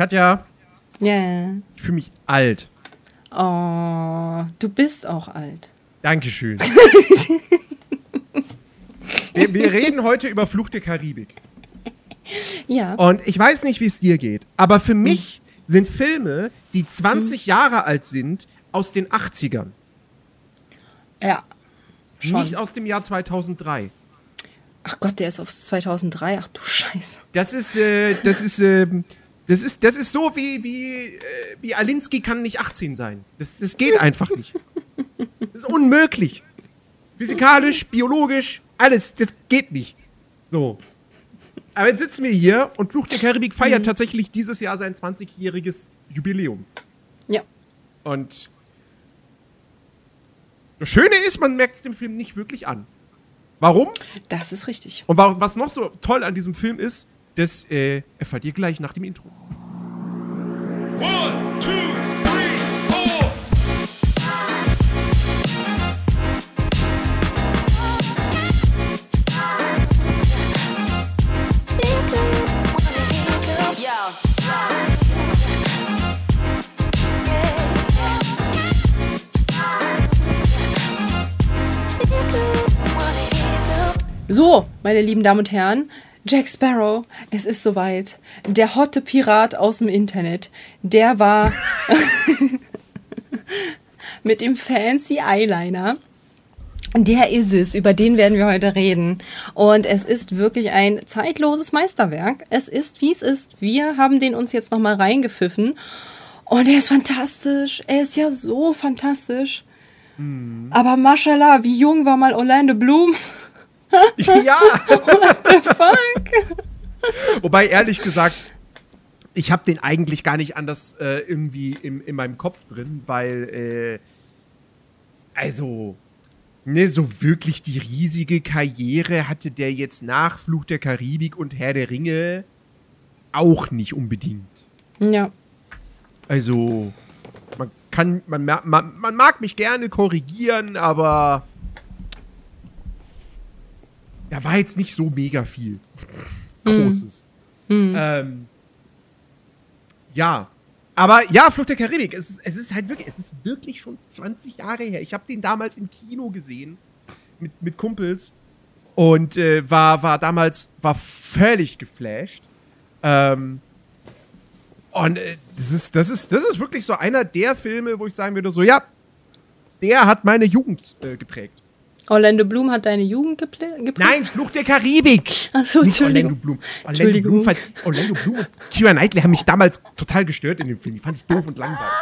Katja, Ja. ich fühle mich alt. Oh, du bist auch alt. Dankeschön. wir, wir reden heute über Fluch der Karibik. Ja. Und ich weiß nicht, wie es dir geht, aber für mich sind Filme, die 20 Jahre alt sind, aus den 80ern. Ja. Schon. Nicht aus dem Jahr 2003. Ach Gott, der ist auf 2003. Ach du Scheiße. Das ist, äh, das ist, ähm, das ist, das ist so wie, wie, äh, wie Alinsky kann nicht 18 sein. Das, das geht einfach nicht. Das ist unmöglich. Physikalisch, biologisch, alles, das geht nicht. So. Aber jetzt sitzen wir hier und Fluch der Karibik feiert tatsächlich dieses Jahr sein 20-jähriges Jubiläum. Ja. Und das Schöne ist, man merkt es dem Film nicht wirklich an. Warum? Das ist richtig. Und wa- was noch so toll an diesem Film ist, das äh, erfahrt ihr gleich nach dem Intro. One, two, three, four. So, meine lieben Damen und Herren, Jack Sparrow, es ist soweit. Der hotte Pirat aus dem Internet, der war mit dem fancy Eyeliner. Der ist es, über den werden wir heute reden. Und es ist wirklich ein zeitloses Meisterwerk. Es ist, wie es ist. Wir haben den uns jetzt nochmal reingepfiffen. Und er ist fantastisch. Er ist ja so fantastisch. Aber Mashallah, wie jung war mal Orlando Bloom? ja! Fuck. Wobei, ehrlich gesagt, ich habe den eigentlich gar nicht anders äh, irgendwie im, in meinem Kopf drin, weil, äh, also, ne, so wirklich die riesige Karriere hatte der jetzt nach Fluch der Karibik und Herr der Ringe auch nicht unbedingt. Ja. Also, man kann, man, man, man mag mich gerne korrigieren, aber da war jetzt nicht so mega viel Großes. Ähm, ja, aber ja, Flucht der Karibik, es ist, es ist halt wirklich, es ist wirklich schon 20 Jahre her. Ich habe den damals im Kino gesehen mit, mit Kumpels und äh, war, war damals, war völlig geflasht. Ähm, und äh, das, ist, das, ist, das ist wirklich so einer der Filme, wo ich sagen würde, so, ja, der hat meine Jugend äh, geprägt. Orlando Bloom hat deine Jugend geprägt? Nein, Fluch der Karibik! Achso, Nicht Orlando Entschuldigung. Bloom. Orlando Entschuldigung. Bloom, Orlando Bloom und Keira Knightley haben mich damals total gestört in dem Film. Die fand ich doof und langweilig.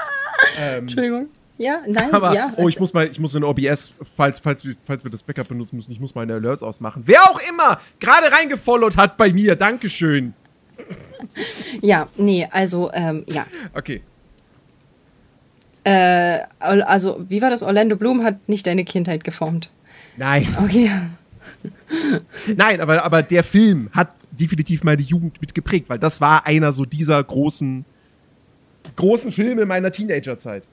Ähm, Entschuldigung. Ja, nein, aber, ja. oh, ich muss mal, ich muss in OBS, falls, falls, wir- falls wir das Backup benutzen müssen, ich muss meine Alerts ausmachen. Wer auch immer gerade reingefollowt hat bei mir, Dankeschön. Ja, nee, also, ähm, ja. Okay. Äh, also, wie war das? Orlando Bloom hat nicht deine Kindheit geformt. Nein. Okay. Nein, aber, aber der Film hat definitiv meine Jugend mitgeprägt, weil das war einer so dieser großen, großen Filme meiner Teenagerzeit.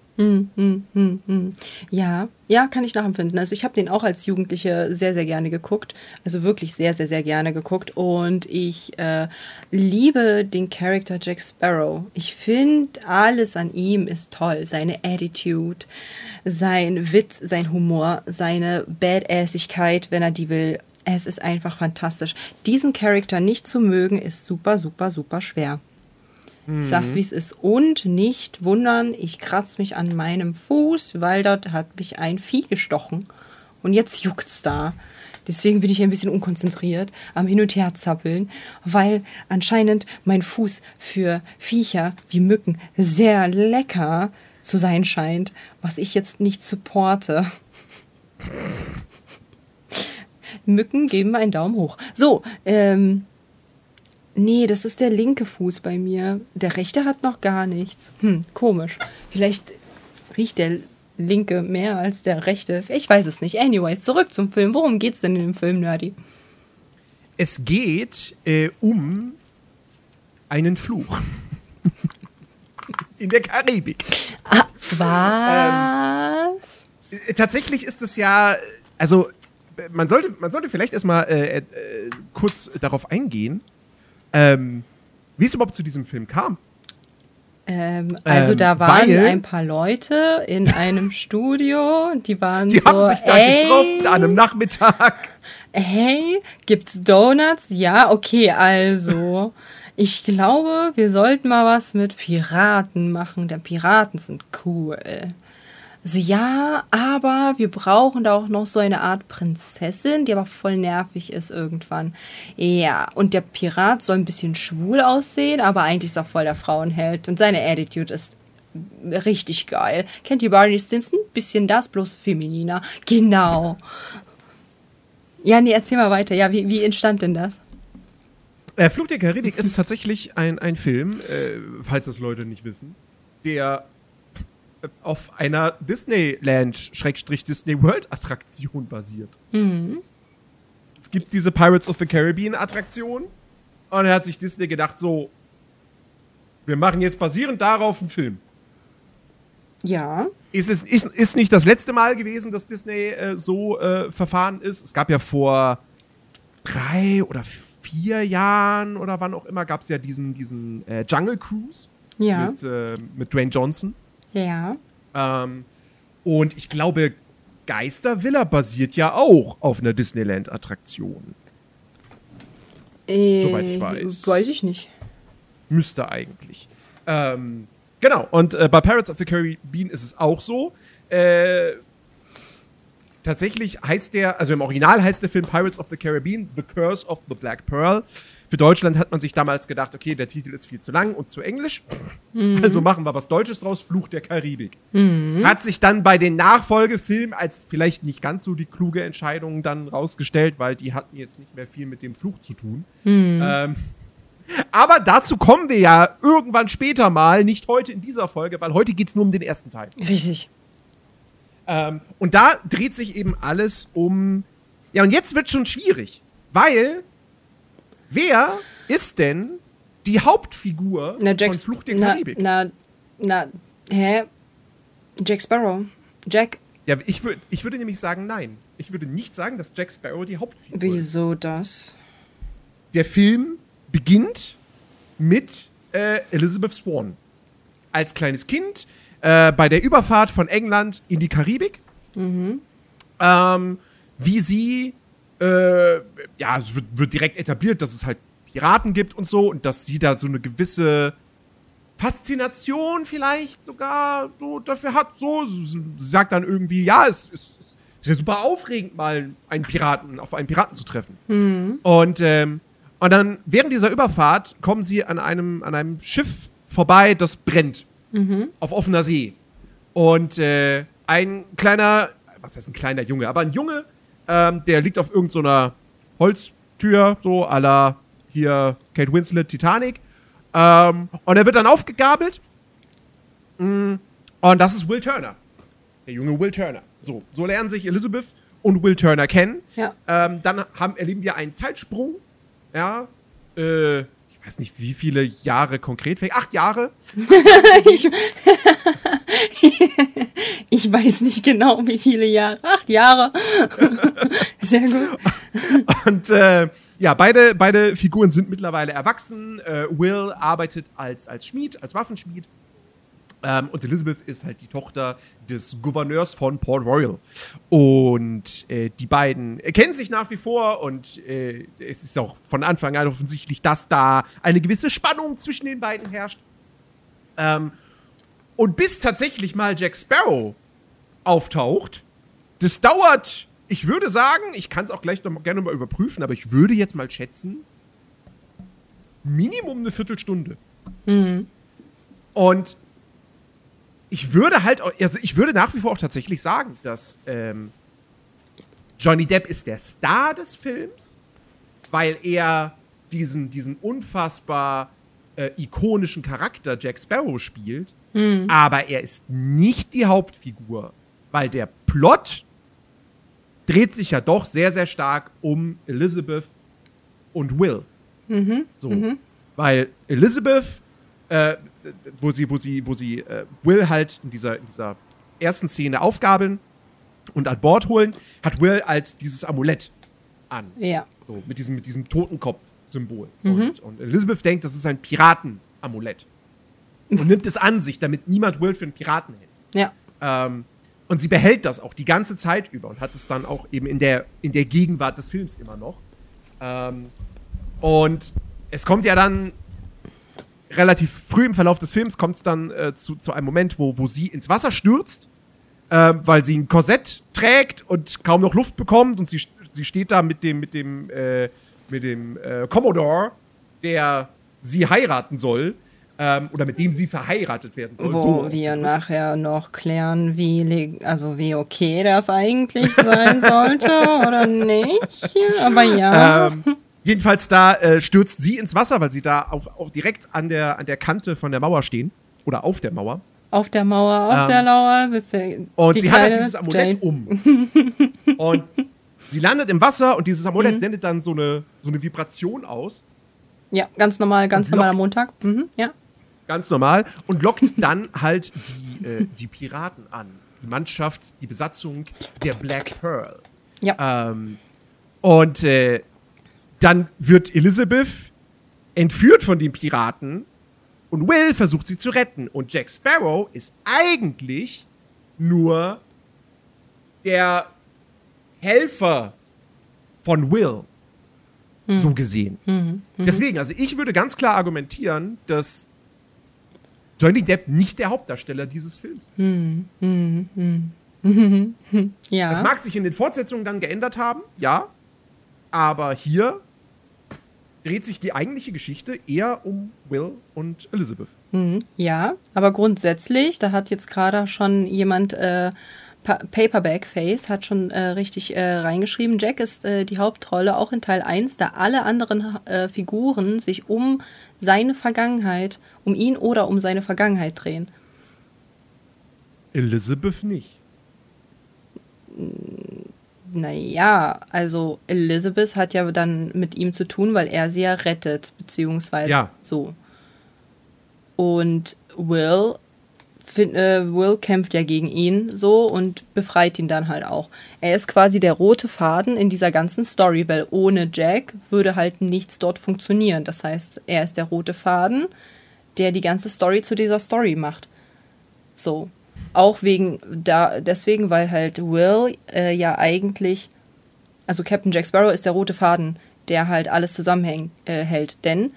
Ja, ja, kann ich nachempfinden. Also ich habe den auch als Jugendliche sehr, sehr gerne geguckt. Also wirklich sehr, sehr, sehr gerne geguckt. Und ich äh, liebe den Charakter Jack Sparrow. Ich finde, alles an ihm ist toll. Seine Attitude, sein Witz, sein Humor, seine Badassigkeit, wenn er die will. Es ist einfach fantastisch. Diesen Charakter nicht zu mögen, ist super, super, super schwer. Ich sag's, wie es ist. Und nicht wundern, ich kratze mich an meinem Fuß, weil dort hat mich ein Vieh gestochen. Und jetzt juckt's da. Deswegen bin ich ein bisschen unkonzentriert am Hin und Her zappeln, weil anscheinend mein Fuß für Viecher wie Mücken sehr lecker zu sein scheint, was ich jetzt nicht supporte. Mücken geben einen Daumen hoch. So, ähm, Nee, das ist der linke Fuß bei mir. Der rechte hat noch gar nichts. Hm, komisch. Vielleicht riecht der linke mehr als der rechte. Ich weiß es nicht. Anyways, zurück zum Film. Worum geht's denn in dem Film, Nerdy? Es geht äh, um einen Fluch. In der Karibik. Was? Äh, Tatsächlich ist es ja, also äh, man sollte, man sollte vielleicht erstmal äh, äh, kurz darauf eingehen, ähm, wie es überhaupt zu diesem Film kam. Ähm, also Ähm, da waren weil- ein paar Leute in einem Studio, die waren Die so, haben sich da ey, getroffen an einem Nachmittag. hey, gibt's Donuts? Ja, okay, also. Ich glaube, wir sollten mal was mit Piraten machen, denn Piraten sind cool. Also ja, aber wir brauchen da auch noch so eine Art Prinzessin, die aber voll nervig ist irgendwann. Ja, und der Pirat soll ein bisschen schwul aussehen, aber eigentlich ist er voll der Frauenheld und seine Attitude ist richtig geil. Kennt ihr Barney Stinson? Bisschen das, bloß femininer. Genau. Ja, nee, erzähl mal weiter. Ja, wie, wie entstand denn das? Äh, Flug der Karibik ist tatsächlich ein, ein Film, äh, falls das Leute nicht wissen, der auf einer Disneyland-Disney World-Attraktion basiert. Es gibt diese Pirates of the Caribbean-Attraktion und da hat sich Disney gedacht, so, wir machen jetzt basierend darauf einen Film. Ja. Ist, es, ist, ist nicht das letzte Mal gewesen, dass Disney äh, so äh, verfahren ist. Es gab ja vor drei oder vier Jahren oder wann auch immer, gab es ja diesen, diesen äh, Jungle Cruise Ja. mit, äh, mit Dwayne Johnson. Ja. Ähm, und ich glaube, Geistervilla basiert ja auch auf einer Disneyland-Attraktion. Äh, Soweit ich weiß. Weiß ich nicht. Müsste eigentlich. Ähm, genau, und äh, bei Pirates of the Caribbean ist es auch so. Äh, tatsächlich heißt der, also im Original heißt der Film Pirates of the Caribbean, The Curse of the Black Pearl. Für Deutschland hat man sich damals gedacht, okay, der Titel ist viel zu lang und zu englisch. Also machen wir was Deutsches draus, Fluch der Karibik. Hat sich dann bei den Nachfolgefilmen als vielleicht nicht ganz so die kluge Entscheidung dann rausgestellt, weil die hatten jetzt nicht mehr viel mit dem Fluch zu tun. Ähm, aber dazu kommen wir ja irgendwann später mal, nicht heute in dieser Folge, weil heute geht es nur um den ersten Teil. Richtig. Ähm, und da dreht sich eben alles um. Ja, und jetzt wird schon schwierig, weil wer ist denn die Hauptfigur Na, Jack, von Fluch der na, Karibik? Na, na, hä? Jack Sparrow. Jack, ja, ich, würd, ich würde nämlich sagen, nein. Ich würde nicht sagen, dass Jack Sparrow die Hauptfigur ist. wieso das? Der Film beginnt mit äh, Elizabeth Swan. Als kleines Kind äh, bei der Überfahrt von England in die Karibik. Ähm, wie sie, äh, ja, es wird, wird direkt etabliert, dass es halt Piraten gibt und so und dass sie da so eine gewisse Faszination vielleicht sogar so dafür hat. So, sie sagt dann irgendwie, ja, es, es, es ist ja super aufregend, mal einen Piraten, auf einen Piraten zu treffen. Und, ähm, und dann während dieser Überfahrt kommen sie an einem, an einem Schiff vorbei, das brennt. Auf offener See. Und äh, ein kleiner, was heißt ein kleiner Junge, aber ein Junge, ähm, der liegt auf irgendeiner Holztür, so à la hier Kate Winslet, Titanic. Ähm, und er wird dann aufgegabelt. Mm, Und das ist Will Turner. Der junge Will Turner. So, so lernen sich Elizabeth und Will Turner kennen. Ja. Ähm, dann haben, erleben wir einen Zeitsprung. Ja. Äh, ich weiß nicht, wie viele Jahre konkret. Acht Jahre. ich, ich weiß nicht genau, wie viele Jahre. Acht Jahre. Sehr gut. Und äh, ja, beide, beide Figuren sind mittlerweile erwachsen. Äh, Will arbeitet als, als Schmied, als Waffenschmied. Ähm, und Elizabeth ist halt die Tochter des Gouverneurs von Port Royal. Und äh, die beiden kennen sich nach wie vor und äh, es ist auch von Anfang an offensichtlich, dass da eine gewisse Spannung zwischen den beiden herrscht. Ähm, und bis tatsächlich mal Jack Sparrow auftaucht, das dauert, ich würde sagen, ich kann es auch gleich noch gerne mal überprüfen, aber ich würde jetzt mal schätzen, Minimum eine Viertelstunde. Und ich würde halt, auch- also ich würde nach wie vor auch tatsächlich sagen, dass ähm, Johnny Depp ist der Star des Films, weil er diesen, diesen unfassbar äh, ikonischen Charakter Jack Sparrow spielt, aber er ist nicht die Hauptfigur, weil der Plot dreht sich ja doch sehr, sehr stark um Elizabeth und Will. So. Weil Elizabeth, äh, wo sie, wo sie, wo sie äh, Will halt in dieser, in dieser ersten Szene aufgabeln und an Bord holen, hat Will als dieses Amulett an. Ja. So, mit diesem, mit diesem Totenkopf-Symbol. Und, und Elizabeth denkt, das ist ein Piraten-Amulett. und nimmt es an sich, damit niemand Will für einen Piraten hält. Ja. Ähm, und sie behält das auch die ganze Zeit über und hat es dann auch eben in der, in der Gegenwart des Films immer noch. Ähm, und es kommt ja dann relativ früh im Verlauf des Films kommt es dann äh, zu, zu einem Moment, wo, wo sie ins Wasser stürzt, ähm, weil sie ein Korsett trägt und kaum noch Luft bekommt und sie, sie steht da mit dem, mit dem, äh, mit dem äh, Commodore, der sie heiraten soll, ähm, oder mit dem sie verheiratet werden soll. Wo so wir nachher noch klären, wie, also wie okay das eigentlich sein sollte oder nicht. Aber ja. Ähm, jedenfalls da äh, stürzt sie ins Wasser, weil sie da auf, auch direkt an der, an der Kante von der Mauer stehen. Oder auf der Mauer. auf der Mauer, auf ähm, der Lauer sitzt der. Und sie hat halt dieses Amulett Jane. um. und sie landet im Wasser und dieses Mhm. Amulett sendet dann so eine, so eine Vibration aus. Ja, ganz normal, ganz normaler lockt- Montag. Mhm, ja. Ganz normal. Und lockt dann halt die, äh, die Piraten an. Die Mannschaft, die Besatzung der Black Pearl. Ja. Ähm, und äh, dann wird Elizabeth entführt von den Piraten und Will versucht sie zu retten. Und Jack Sparrow ist eigentlich nur der Helfer von Will. So gesehen. Deswegen, also ich würde ganz klar argumentieren, dass Johnny Depp nicht der Hauptdarsteller dieses Films ist. ja. Das mag sich in den Fortsetzungen dann geändert haben, ja. Aber hier dreht sich die eigentliche Geschichte eher um Will und Elizabeth. Ja, aber grundsätzlich, da hat jetzt gerade schon jemand, äh, Pa- Paperback Face hat schon äh, richtig äh, reingeschrieben. Jack ist äh, die Hauptrolle auch in Teil 1, da alle anderen äh, Figuren sich um seine Vergangenheit, um ihn oder um seine Vergangenheit drehen. Elizabeth nicht. Naja, also Elizabeth hat ja dann mit ihm zu tun, weil er sie ja rettet, beziehungsweise Ja. so. Und Will, fin- äh, Will kämpft ja gegen ihn so und befreit ihn dann halt auch. Er ist quasi der rote Faden in dieser ganzen Story, weil ohne Jack würde halt nichts dort funktionieren. Das heißt, er ist der rote Faden, der die ganze Story zu dieser Story macht. So. Auch wegen da, deswegen, weil halt Will äh, ja eigentlich, also Captain Jack Sparrow ist der rote Faden, der halt alles zusammenhält. Äh. Denn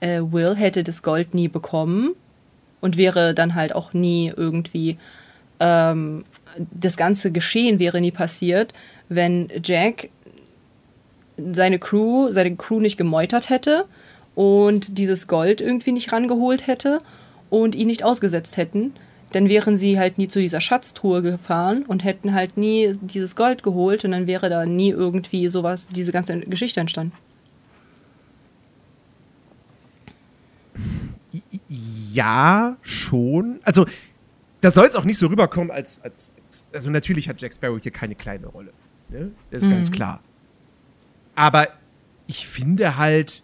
äh, Will hätte das Gold nie bekommen und wäre dann halt auch nie irgendwie, ähm, das ganze Geschehen wäre nie passiert, wenn Jack seine Crew, seine Crew nicht gemeutert hätte und dieses Gold irgendwie nicht rangeholt hätte und ihn nicht ausgesetzt hätten, dann wären sie halt nie zu dieser Schatztruhe gefahren und hätten halt nie dieses Gold geholt und dann wäre da nie irgendwie sowas, diese ganze Geschichte entstanden. Ja, schon. Also, das soll es auch nicht so rüberkommen, als, als, als. Also, natürlich hat Jack Sparrow hier keine kleine Rolle. Ne? Das ist ganz klar. Aber ich finde halt.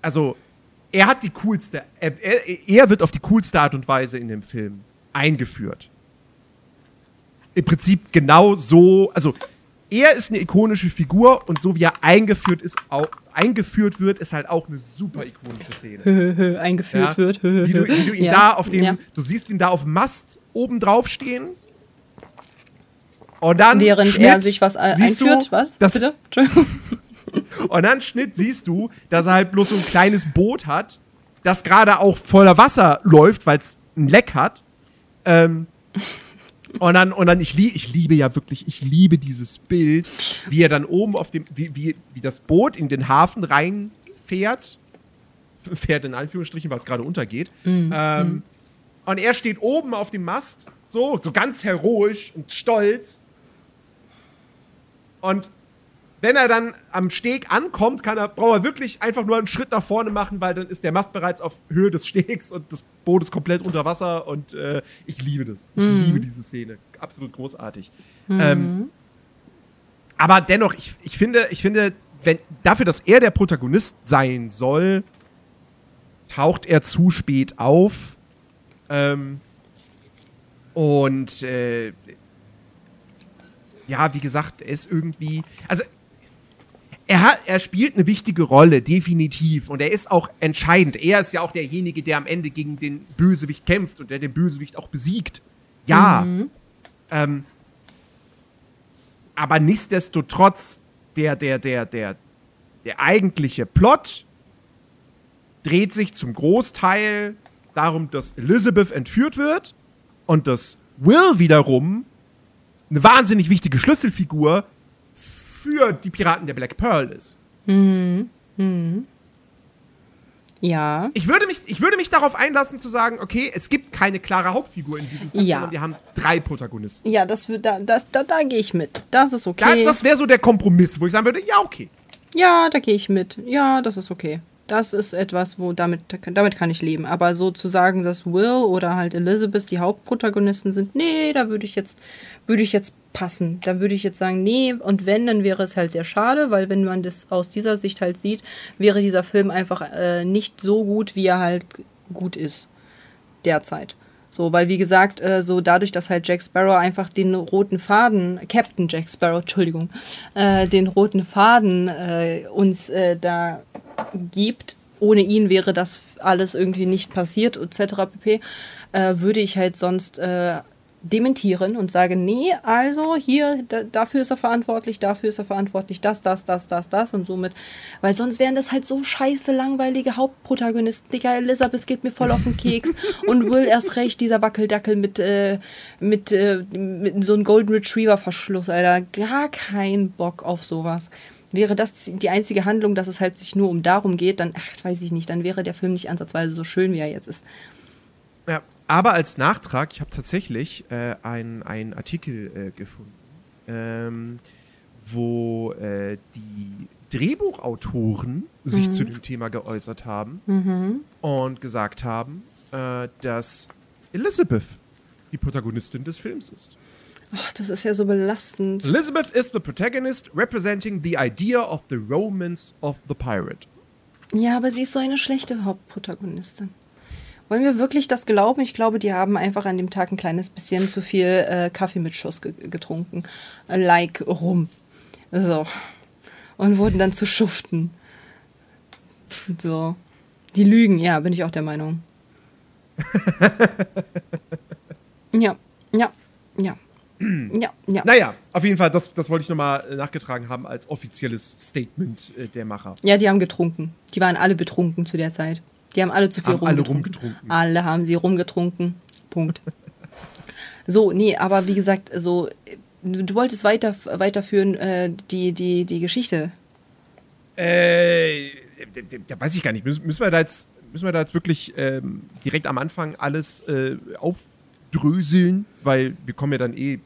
Also, er hat die coolste. Er, er, er wird auf die coolste Art und Weise in dem Film eingeführt. Im Prinzip genau so. Also, er ist eine ikonische Figur und so wie er eingeführt ist, auch, eingeführt wird, ist halt auch eine super ikonische Szene. Eingeführt Ja, wird. wie, du, wie du ihn Ja. da auf dem, Ja. du siehst ihn da auf dem Mast oben drauf stehen. Und dann Während Schnitt, er sich was einführt. Du, was? Das, Bitte? Und dann Schnitt siehst du, dass er halt bloß so ein kleines Boot hat, das gerade auch voller Wasser läuft, weil es ein Leck hat. Ähm, und dann, und dann ich, lie ich liebe ja wirklich, ich liebe dieses Bild, wie er dann oben auf dem, wie, wie, wie das Boot in den Hafen reinfährt. Fährt in Anführungsstrichen, weil es gerade untergeht. Ähm, und er steht oben auf dem Mast, so, so ganz heroisch und stolz. Und wenn er dann am Steg ankommt, kann er, braucht er wirklich einfach nur einen Schritt nach vorne machen, weil dann ist der Mast bereits auf Höhe des Stegs und das Boot ist komplett unter Wasser und äh, ich liebe das. Ich liebe diese Szene. Absolut großartig. Ähm, aber dennoch, ich, ich finde, ich finde, wenn, dafür, dass er der Protagonist sein soll, taucht er zu spät auf. Ähm, und äh, ja, wie gesagt, er ist irgendwie. Also, er, hat, er spielt eine wichtige Rolle, definitiv. Und er ist auch entscheidend. Er ist ja auch derjenige, der am Ende gegen den Bösewicht kämpft und der den Bösewicht auch besiegt. Ja. Ähm, aber nichtsdestotrotz, der, der, der, der, der eigentliche Plot dreht sich zum Großteil darum, dass Elizabeth entführt wird und dass Will wiederum eine wahnsinnig wichtige Schlüsselfigur für die Piraten der Black Pearl ist. Ja. Ich würde mich, ich würde mich darauf einlassen zu sagen, okay, es gibt keine klare Hauptfigur in diesem Film, Ja. sondern wir haben drei Protagonisten. Ja, das wird da, das, da, da gehe ich mit. Das ist Da, okay. das wäre so der Kompromiss, wo ich sagen würde, ja, okay. ja, da gehe ich mit. Ja, das ist okay. Das ist etwas, wo damit, damit kann ich leben. Aber so zu sagen, dass Will oder halt Elizabeth die Hauptprotagonisten sind, nee, da würde ich jetzt, würde ich jetzt passen. Da würde ich jetzt sagen, nee, und wenn, dann wäre es halt sehr schade, weil wenn man das aus dieser Sicht halt sieht, wäre dieser Film einfach äh, nicht so gut, wie er halt gut ist. Derzeit. So, weil wie gesagt, äh, so dadurch, dass halt Jack Sparrow einfach den roten Faden, Captain Jack Sparrow, Entschuldigung, äh, den roten Faden äh, uns äh, da gibt, ohne ihn wäre das alles irgendwie nicht passiert, etc. pp, äh, würde ich halt sonst äh, dementieren und sage, nee, also hier, da, dafür ist er verantwortlich, dafür ist er verantwortlich, das, das, das, das, das und somit, weil sonst wären das halt so scheiße langweilige Hauptprotagonisten. Digga, Elizabeth geht mir voll auf den Keks und Will erst recht, dieser Wackeldackel mit, äh, mit, äh, mit so einem Golden Retriever Verschluss, Alter, gar kein Bock auf sowas. Wäre das die einzige Handlung, dass es halt sich nur um darum geht, dann, ach, weiß ich nicht, dann wäre der Film nicht ansatzweise so schön, wie er jetzt ist. Aber als Nachtrag, ich habe tatsächlich äh, einen Artikel äh, gefunden, ähm, wo äh, die Drehbuchautoren sich zu dem Thema geäußert haben und gesagt haben, äh, dass Elizabeth die Protagonistin des Films ist. Ach, das ist ja so belastend. Elizabeth is the protagonist representing the idea of the romance of the pirate. Ja, aber sie ist so eine schlechte Hauptprotagonistin. Wollen wir wirklich das glauben? Ich glaube, die haben einfach an dem Tag ein kleines bisschen zu viel äh, Kaffee mit Schuss ge getrunken. Äh, Like rum. So. Und wurden dann zu Schuften. So. Die lügen, ja, bin ich auch der Meinung. ja, ja, ja. Ja, ja. Naja, auf jeden Fall, das, das wollte ich nochmal nachgetragen haben als offizielles Statement äh, der Macher. Ja, die haben getrunken. Die waren alle betrunken zu der Zeit. Die haben alle zu viel Haben alle rumgetrunken. rumgetrunken. Alle haben sie rumgetrunken. Punkt. So, nee, aber wie gesagt, so, du wolltest weiter, weiterführen, äh, die, die, die Geschichte. Äh, da weiß ich gar nicht. Müssen, müssen wir da jetzt, müssen wir da jetzt wirklich ähm, direkt am Anfang alles äh, aufdröseln? Weil wir kommen ja dann eh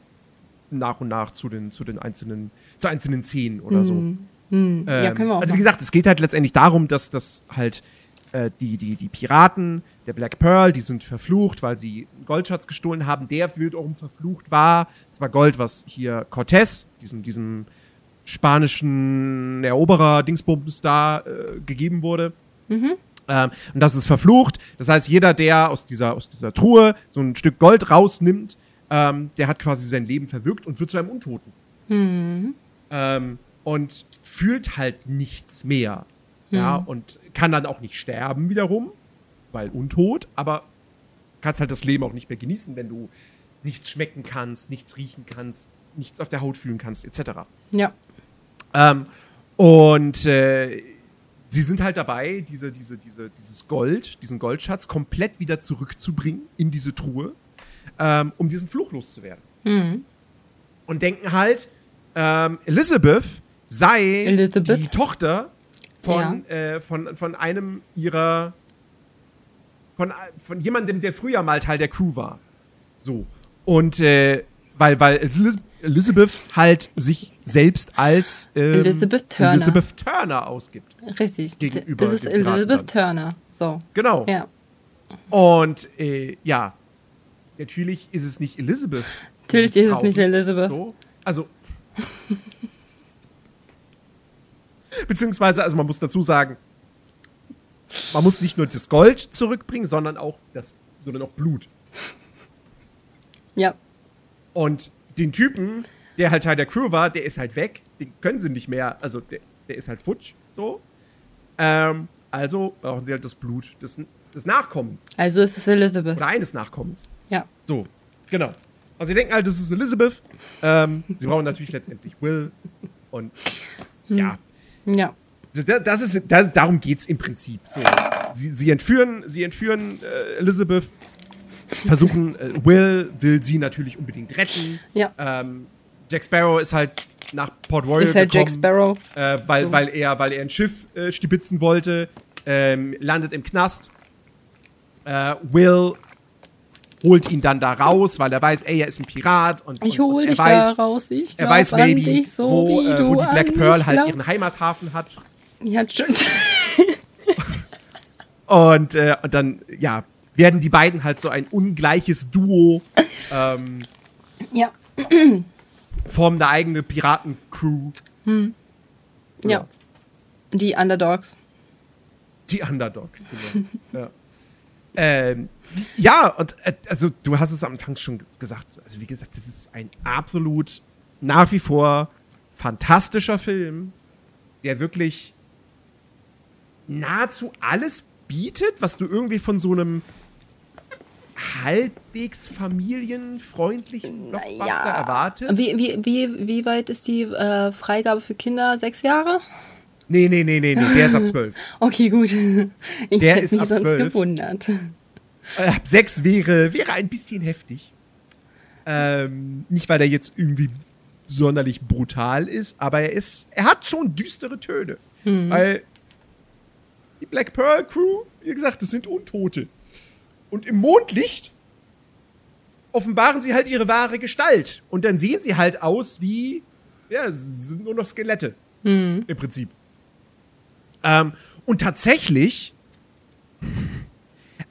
nach und nach zu den, zu den einzelnen, zu einzelnen Szenen oder so. Hm, Ähm, ja, können wir auch. also wie gesagt, es geht halt letztendlich darum, dass das halt äh, die, die, die Piraten der Black Pearl, die sind verflucht, weil sie einen Goldschatz gestohlen haben. Der wiederum verflucht war. Es war Gold, was hier Cortés, diesem, diesem spanischen Eroberer Dingsbums da äh, gegeben wurde. Ähm, und das ist verflucht. Das heißt, jeder, der aus dieser, aus dieser Truhe so ein Stück Gold rausnimmt, ähm, der hat quasi sein Leben verwirkt und wird zu einem Untoten. Ähm, und fühlt halt nichts mehr. Ja, und kann dann auch nicht sterben wiederum, weil untot, aber kannst halt das Leben auch nicht mehr genießen, wenn du nichts schmecken kannst, nichts riechen kannst, nichts auf der Haut fühlen kannst, etc. Ja. Ähm, und äh, sie sind halt dabei, diese, diese, diese, dieses Gold, diesen Goldschatz komplett wieder zurückzubringen in diese Truhe, ähm, um diesen Fluch loszuwerden. Und denken halt, ähm, Elizabeth sei Elizabeth? die Tochter von, äh, von, von einem ihrer von, von jemandem, der früher mal Teil der Crew war. So. Und äh, weil, weil Eliz- Elizabeth halt sich selbst als ähm, Elizabeth Turner. Elizabeth Turner ausgibt. Richtig. Gegenüber das ist Elizabeth. Turner. So. Genau. Ja. Und äh, ja, natürlich ist es nicht Elizabeth. Natürlich ist es nicht Elizabeth. So. Also. Beziehungsweise, also man muss dazu sagen, man muss nicht nur das Gold zurückbringen, sondern auch das, sondern auch Blut. Ja. Und den Typen, der halt Teil der Crew war, der ist halt weg. Den können sie nicht mehr. Also, der, der ist halt futsch, so. Ähm, also brauchen sie halt das Blut des, des Nachkommens. Also ist es Elizabeth. Oder eines Nachkommens. Ja. So, genau. Und sie denken halt, das ist Elizabeth. Ähm, sie brauchen natürlich letztendlich Will. Und ja, Ja. das, das ist, das, darum geht es im Prinzip. So, sie, sie entführen, sie entführen äh, Elizabeth, versuchen, äh, Will will sie natürlich unbedingt retten. Ja. Ähm, Jack Sparrow ist halt nach Port Royal Ist halt gekommen, Jack Sparrow. Äh, weil, So. weil, er, weil er ein Schiff äh, stibitzen wollte, ähm, landet im Knast. Äh, Will holt ihn dann da raus, weil er weiß, ey, er ist ein Pirat und, Ich und, und hol er dich weiß, da raus. Ich er weiß maybe, so wo, äh, wo die Black Pearl halt ihren Heimathafen hat. Ja, stimmt. Und, äh, und dann, ja, werden die beiden halt so ein ungleiches Duo, ähm, ja. formen eine eigene Piratencrew. ja. Die Underdogs. Die Underdogs, genau. ja. Ähm, ja, und äh, also du hast es am Anfang schon gesagt, also wie gesagt, das ist ein absolut nach wie vor fantastischer Film, der wirklich nahezu alles bietet, was du irgendwie von so einem halbwegs familienfreundlichen Blockbuster erwartest. Wie, wie, wie, wie weit ist die äh, Freigabe für Kinder? Sechs Jahre? Nee, nee, nee, nee, nee, der ist ab 12. Okay, gut. Ich Der hätte ist mich ab sonst 12. gewundert. Äh, Ab 6 wäre, wäre ein bisschen heftig. Ähm, nicht, weil er jetzt irgendwie sonderlich brutal ist, aber er ist, er hat schon düstere Töne. Weil die Black Pearl Crew, wie gesagt, das sind Untote. Und im Mondlicht offenbaren sie halt ihre wahre Gestalt. Und dann sehen sie halt aus wie, ja, sind nur noch Skelette. Im Prinzip. Ähm, und tatsächlich,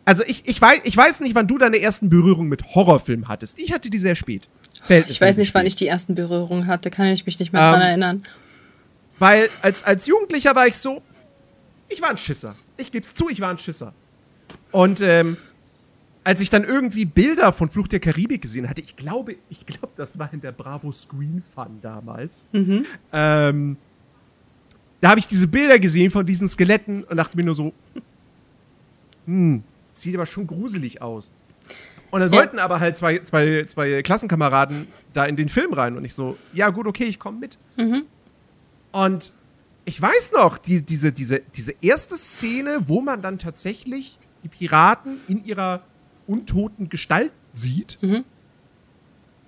also ich, ich, weiß, ich weiß nicht, wann du deine ersten Berührungen mit Horrorfilmen hattest. Ich hatte die sehr spät. Ich weiß nicht, wann ich die ersten Berührungen hatte, kann ich mich nicht mehr Ähm, dran erinnern. Weil als, als Jugendlicher war ich so, ich war ein Schisser. Ich geb's zu, ich war ein Schisser. Und ähm, als ich dann irgendwie Bilder von Fluch der Karibik gesehen hatte, ich glaube, ich glaube, das war in der Bravo Screen Fun damals. Ähm, da habe ich diese Bilder gesehen von diesen Skeletten und dachte mir nur so, hm, sieht aber schon gruselig aus. Und dann Ja. wollten aber halt zwei, zwei, zwei Klassenkameraden da in den Film rein und ich so, ja gut, okay, ich komme mit. Und ich weiß noch, die, diese, diese, diese erste Szene, wo man dann tatsächlich die Piraten in ihrer untoten Gestalt sieht.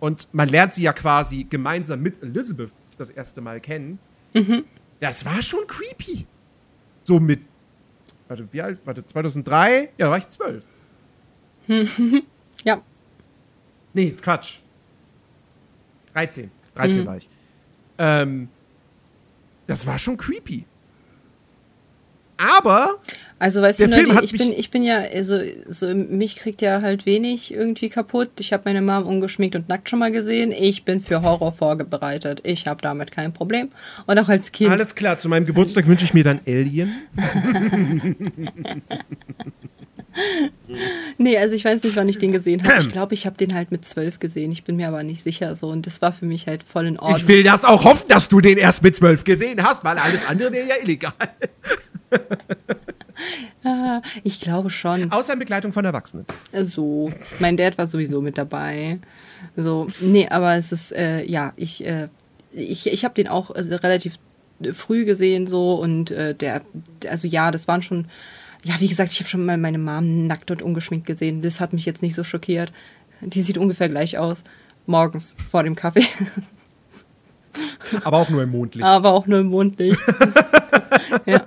Und man lernt sie ja quasi gemeinsam mit Elizabeth das erste Mal kennen. Das war schon creepy. So mit, warte, wie alt? Warte, 2003? Ja, da war ich zwölf. Ja. Nee, Quatsch. 13. 13 Mhm. war ich. Ähm, das war schon creepy. Aber Also weißt Der du, Film hat ich mich- bin, ich bin ja, also, so, mich kriegt ja halt wenig irgendwie kaputt. Ich habe meine Mom ungeschminkt und nackt schon mal gesehen. Ich bin für Horror vorbereitet. Ich habe damit kein Problem. Und auch als Kind. alles klar, zu meinem Geburtstag wünsche ich mir dann Alien. Nee, also ich weiß nicht, wann ich den gesehen habe. Ich glaube, ich habe den halt mit zwölf gesehen. Ich bin mir aber nicht sicher so. Und das war für mich halt voll in Ordnung. Ich will das auch hoffen, dass du den erst mit zwölf gesehen hast, weil alles andere wäre ja illegal. Ich glaube schon. Außer in Begleitung von Erwachsenen. So. Mein Dad war sowieso mit dabei. So. Nee, aber es ist, äh, ja, ich, äh, ich, ich habe den auch äh, relativ früh gesehen so und äh, der, also ja, das waren schon, ja, wie gesagt, ich habe schon mal meine Mom nackt und ungeschminkt gesehen. Das hat mich jetzt nicht so schockiert. Die sieht ungefähr gleich aus. Morgens vor dem Kaffee. Aber auch nur im Mondlicht. aber auch nur im Mondlicht. ja.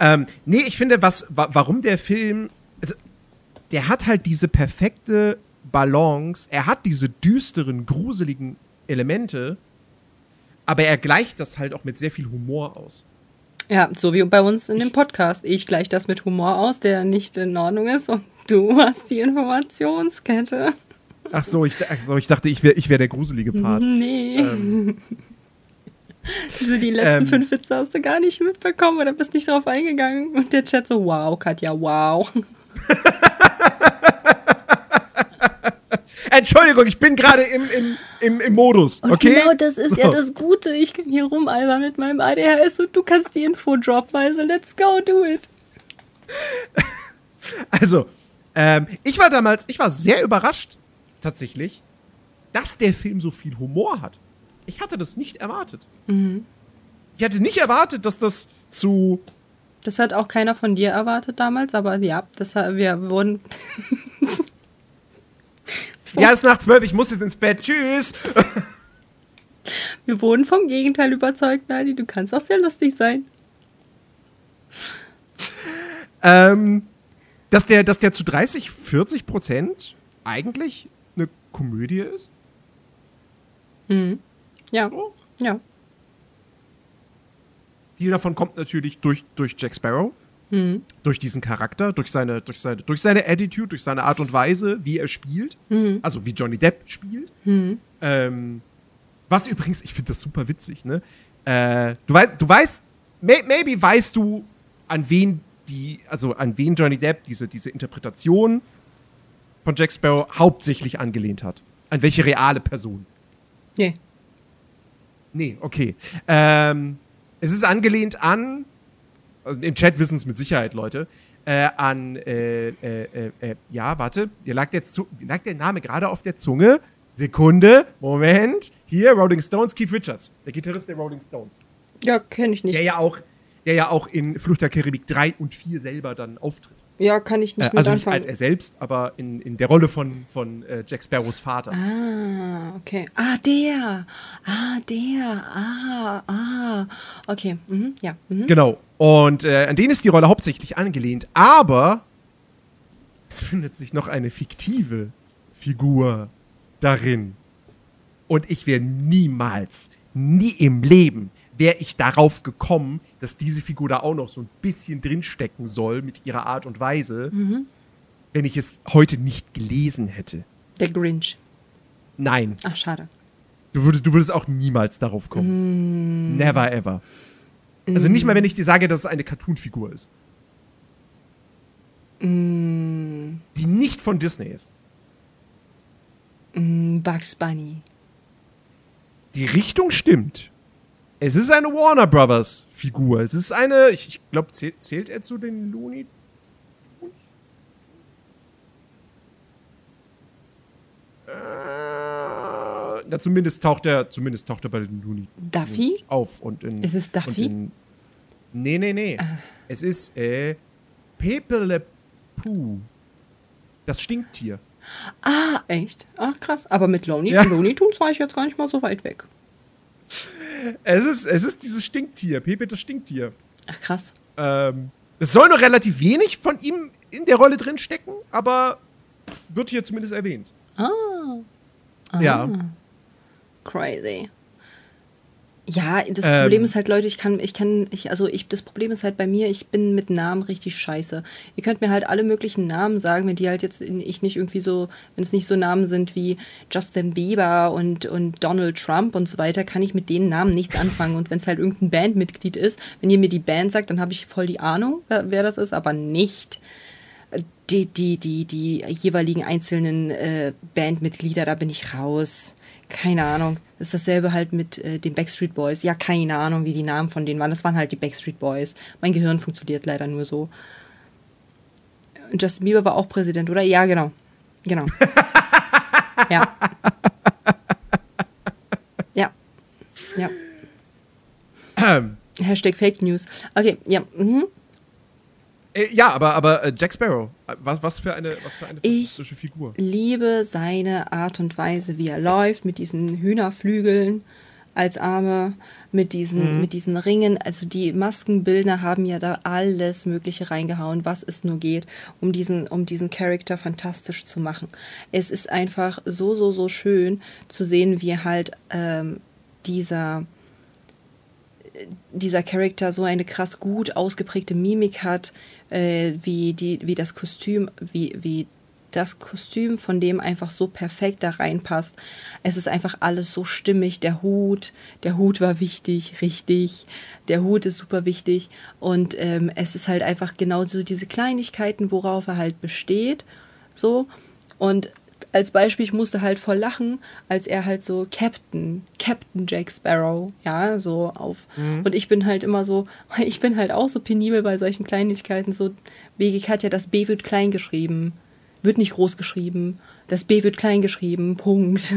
Ähm, nee, ich finde, was, wa warum der Film. Also, der hat halt diese perfekte Balance. Er hat diese düsteren, gruseligen Elemente. Aber er gleicht das halt auch mit sehr viel Humor aus. Ja, so wie bei uns in dem Podcast. Ich gleiche das mit Humor aus, der nicht in Ordnung ist und du hast die Informationskette. Ach so, ich, ach so, ich dachte, ich wäre ich wär der gruselige Part. Nee. Also die letzten Ähm. fünf Witze hast du gar nicht mitbekommen oder bist nicht drauf eingegangen. Und der Chat so, wow, Katja, wow. Entschuldigung, ich bin gerade im, im, im, im Modus, Und okay? genau das ist ja So. das Gute. Ich kann hier rumalbern mit meinem ADHS und du kannst die Info droppen. Also let's go, do it. Also, ähm, ich war damals, ich war sehr überrascht, tatsächlich, dass der Film so viel Humor hat. Ich hatte das nicht erwartet. Ich hatte nicht erwartet, dass das zu. Das hat auch keiner von dir erwartet damals, aber ja, das, wir wurden. Ja, ist nach zwölf, ich muss jetzt ins Bett. Tschüss. Wir wurden vom Gegenteil überzeugt, Nadi. Du kannst auch sehr lustig sein. Ähm, dass, der, dass der zu 30, 40 Prozent eigentlich Komödie ist. Ja. So. Ja. Viel davon kommt natürlich durch, durch Jack Sparrow. Durch diesen Charakter, durch seine, durch, seine, durch seine Attitude, durch seine Art und Weise, wie er spielt. Also wie Johnny Depp spielt. Ähm, was übrigens, ich finde das super witzig, ne? Äh, du, weißt, du weißt, may, maybe weißt du, an wen die, also an wen Johnny Depp diese, diese Interpretation von Jack Sparrow hauptsächlich angelehnt hat. An welche reale Person. Nee. Nee, okay. Ähm, es ist angelehnt an, also im Chat wissen es mit Sicherheit Leute, äh, an, äh, äh, äh, äh, ja, warte, mir lag, der Zu lag der Name gerade auf der Zunge. Sekunde, Moment. Hier, Rolling Stones, Keith Richards, der Gitarrist der Rolling Stones. Ja, kenne ich nicht. Der ja auch, der ja auch in Flucht der Karibik 3 und 4 selber dann auftritt. Ja, kann ich nicht Äh, also nicht anfangen. als er selbst, aber in, in der Rolle von, von äh, Jack Sparrows Vater. Ah, okay. Ah, der. Ah, der. Ah, ah. Okay. Mhm. Ja. Mhm. Genau. Und äh, an den ist die Rolle hauptsächlich angelehnt. Aber es findet sich noch eine fiktive Figur darin. Und ich wäre niemals, nie im Leben, wäre ich darauf gekommen, dass diese Figur da auch noch so ein bisschen drinstecken soll mit ihrer Art und Weise, wenn ich es heute nicht gelesen hätte. Der Grinch. Nein, Ach, schade. du würdest, du würdest auch niemals darauf kommen. Never ever. Also nicht mal, wenn ich dir sage, dass es eine Cartoon-Figur ist. Die nicht von Disney ist. Mm, Bugs Bunny. Die Richtung stimmt. Es ist eine Warner Brothers Figur. Es ist eine, ich, ich glaube, zählt, zählt er zu den Looney Tunes? Äh, na, zumindest taucht er, zumindest taucht er bei den Looney Duffy? Tunes auf und in. Ist es Duffy? In, nee, nee, nee. Es ist äh, Pepe Le Pew. Das Stinktier. Ah, echt? Ach, krass. Aber mit Looney, Ja. Looney Tunes war ich jetzt gar nicht mal so weit weg. Es ist, es ist dieses Stinktier. Pepe das Stinktier. Ach, krass. Ähm, es soll noch relativ wenig von ihm in der Rolle drin stecken, aber wird hier zumindest erwähnt. Ah, Ja. crazy. Ja, das Ähm. Problem ist halt, Leute, ich kann, ich kann, ich, also ich, das Problem ist halt bei mir, ich bin mit Namen richtig scheiße. Ihr könnt mir halt alle möglichen Namen sagen, wenn die halt jetzt, in, ich nicht irgendwie so, wenn es nicht so Namen sind wie Justin Bieber und, und Donald Trump und so weiter, kann ich mit den Namen nichts anfangen. Und wenn es halt irgendein Bandmitglied ist, wenn ihr mir die Band sagt, dann habe ich voll die Ahnung, wer, wer das ist, aber nicht die, die, die, die jeweiligen einzelnen äh, Bandmitglieder, da bin ich raus. Keine Ahnung. Ist dasselbe halt mit äh, den Backstreet Boys. Ja, keine Ahnung, wie die Namen von denen waren. Das waren halt die Backstreet Boys. Mein Gehirn funktioniert leider nur so. Und Justin Bieber war auch Präsident, oder? Ja, genau. Genau. ja. Ja. Ja. Ähm, Hashtag Fake News. Okay, ja. Mhm. Äh, ja, aber, aber äh, Jack Sparrow, äh, was, was für eine, was für eine Ich- fantastische Figur. liebe seine Art und Weise, wie er läuft, mit diesen Hühnerflügeln als Arme, mit diesen, mit diesen Ringen. Also die Maskenbildner haben ja da alles Mögliche reingehauen, was es nur geht, um diesen, um diesen Charakter fantastisch zu machen. Es ist einfach so, so, so schön zu sehen, wie halt ähm, dieser dieser Charakter so eine krass gut ausgeprägte Mimik hat, äh, wie, die, wie das Kostüm, wie, wie das Kostüm von dem einfach so perfekt da reinpasst. Es ist einfach alles so stimmig. Der Hut, der Hut war wichtig, richtig. Der Hut ist super wichtig. Und ähm, es ist halt einfach genau so diese Kleinigkeiten, worauf er halt besteht. So. Und als Beispiel, ich musste halt voll lachen, als er halt so Captain, Captain Jack Sparrow, ja, so auf. Und ich bin halt immer so, ich bin halt auch so penibel bei solchen Kleinigkeiten, so, WG hat ja das B wird klein geschrieben, wird nicht groß geschrieben, das B wird klein geschrieben, Punkt.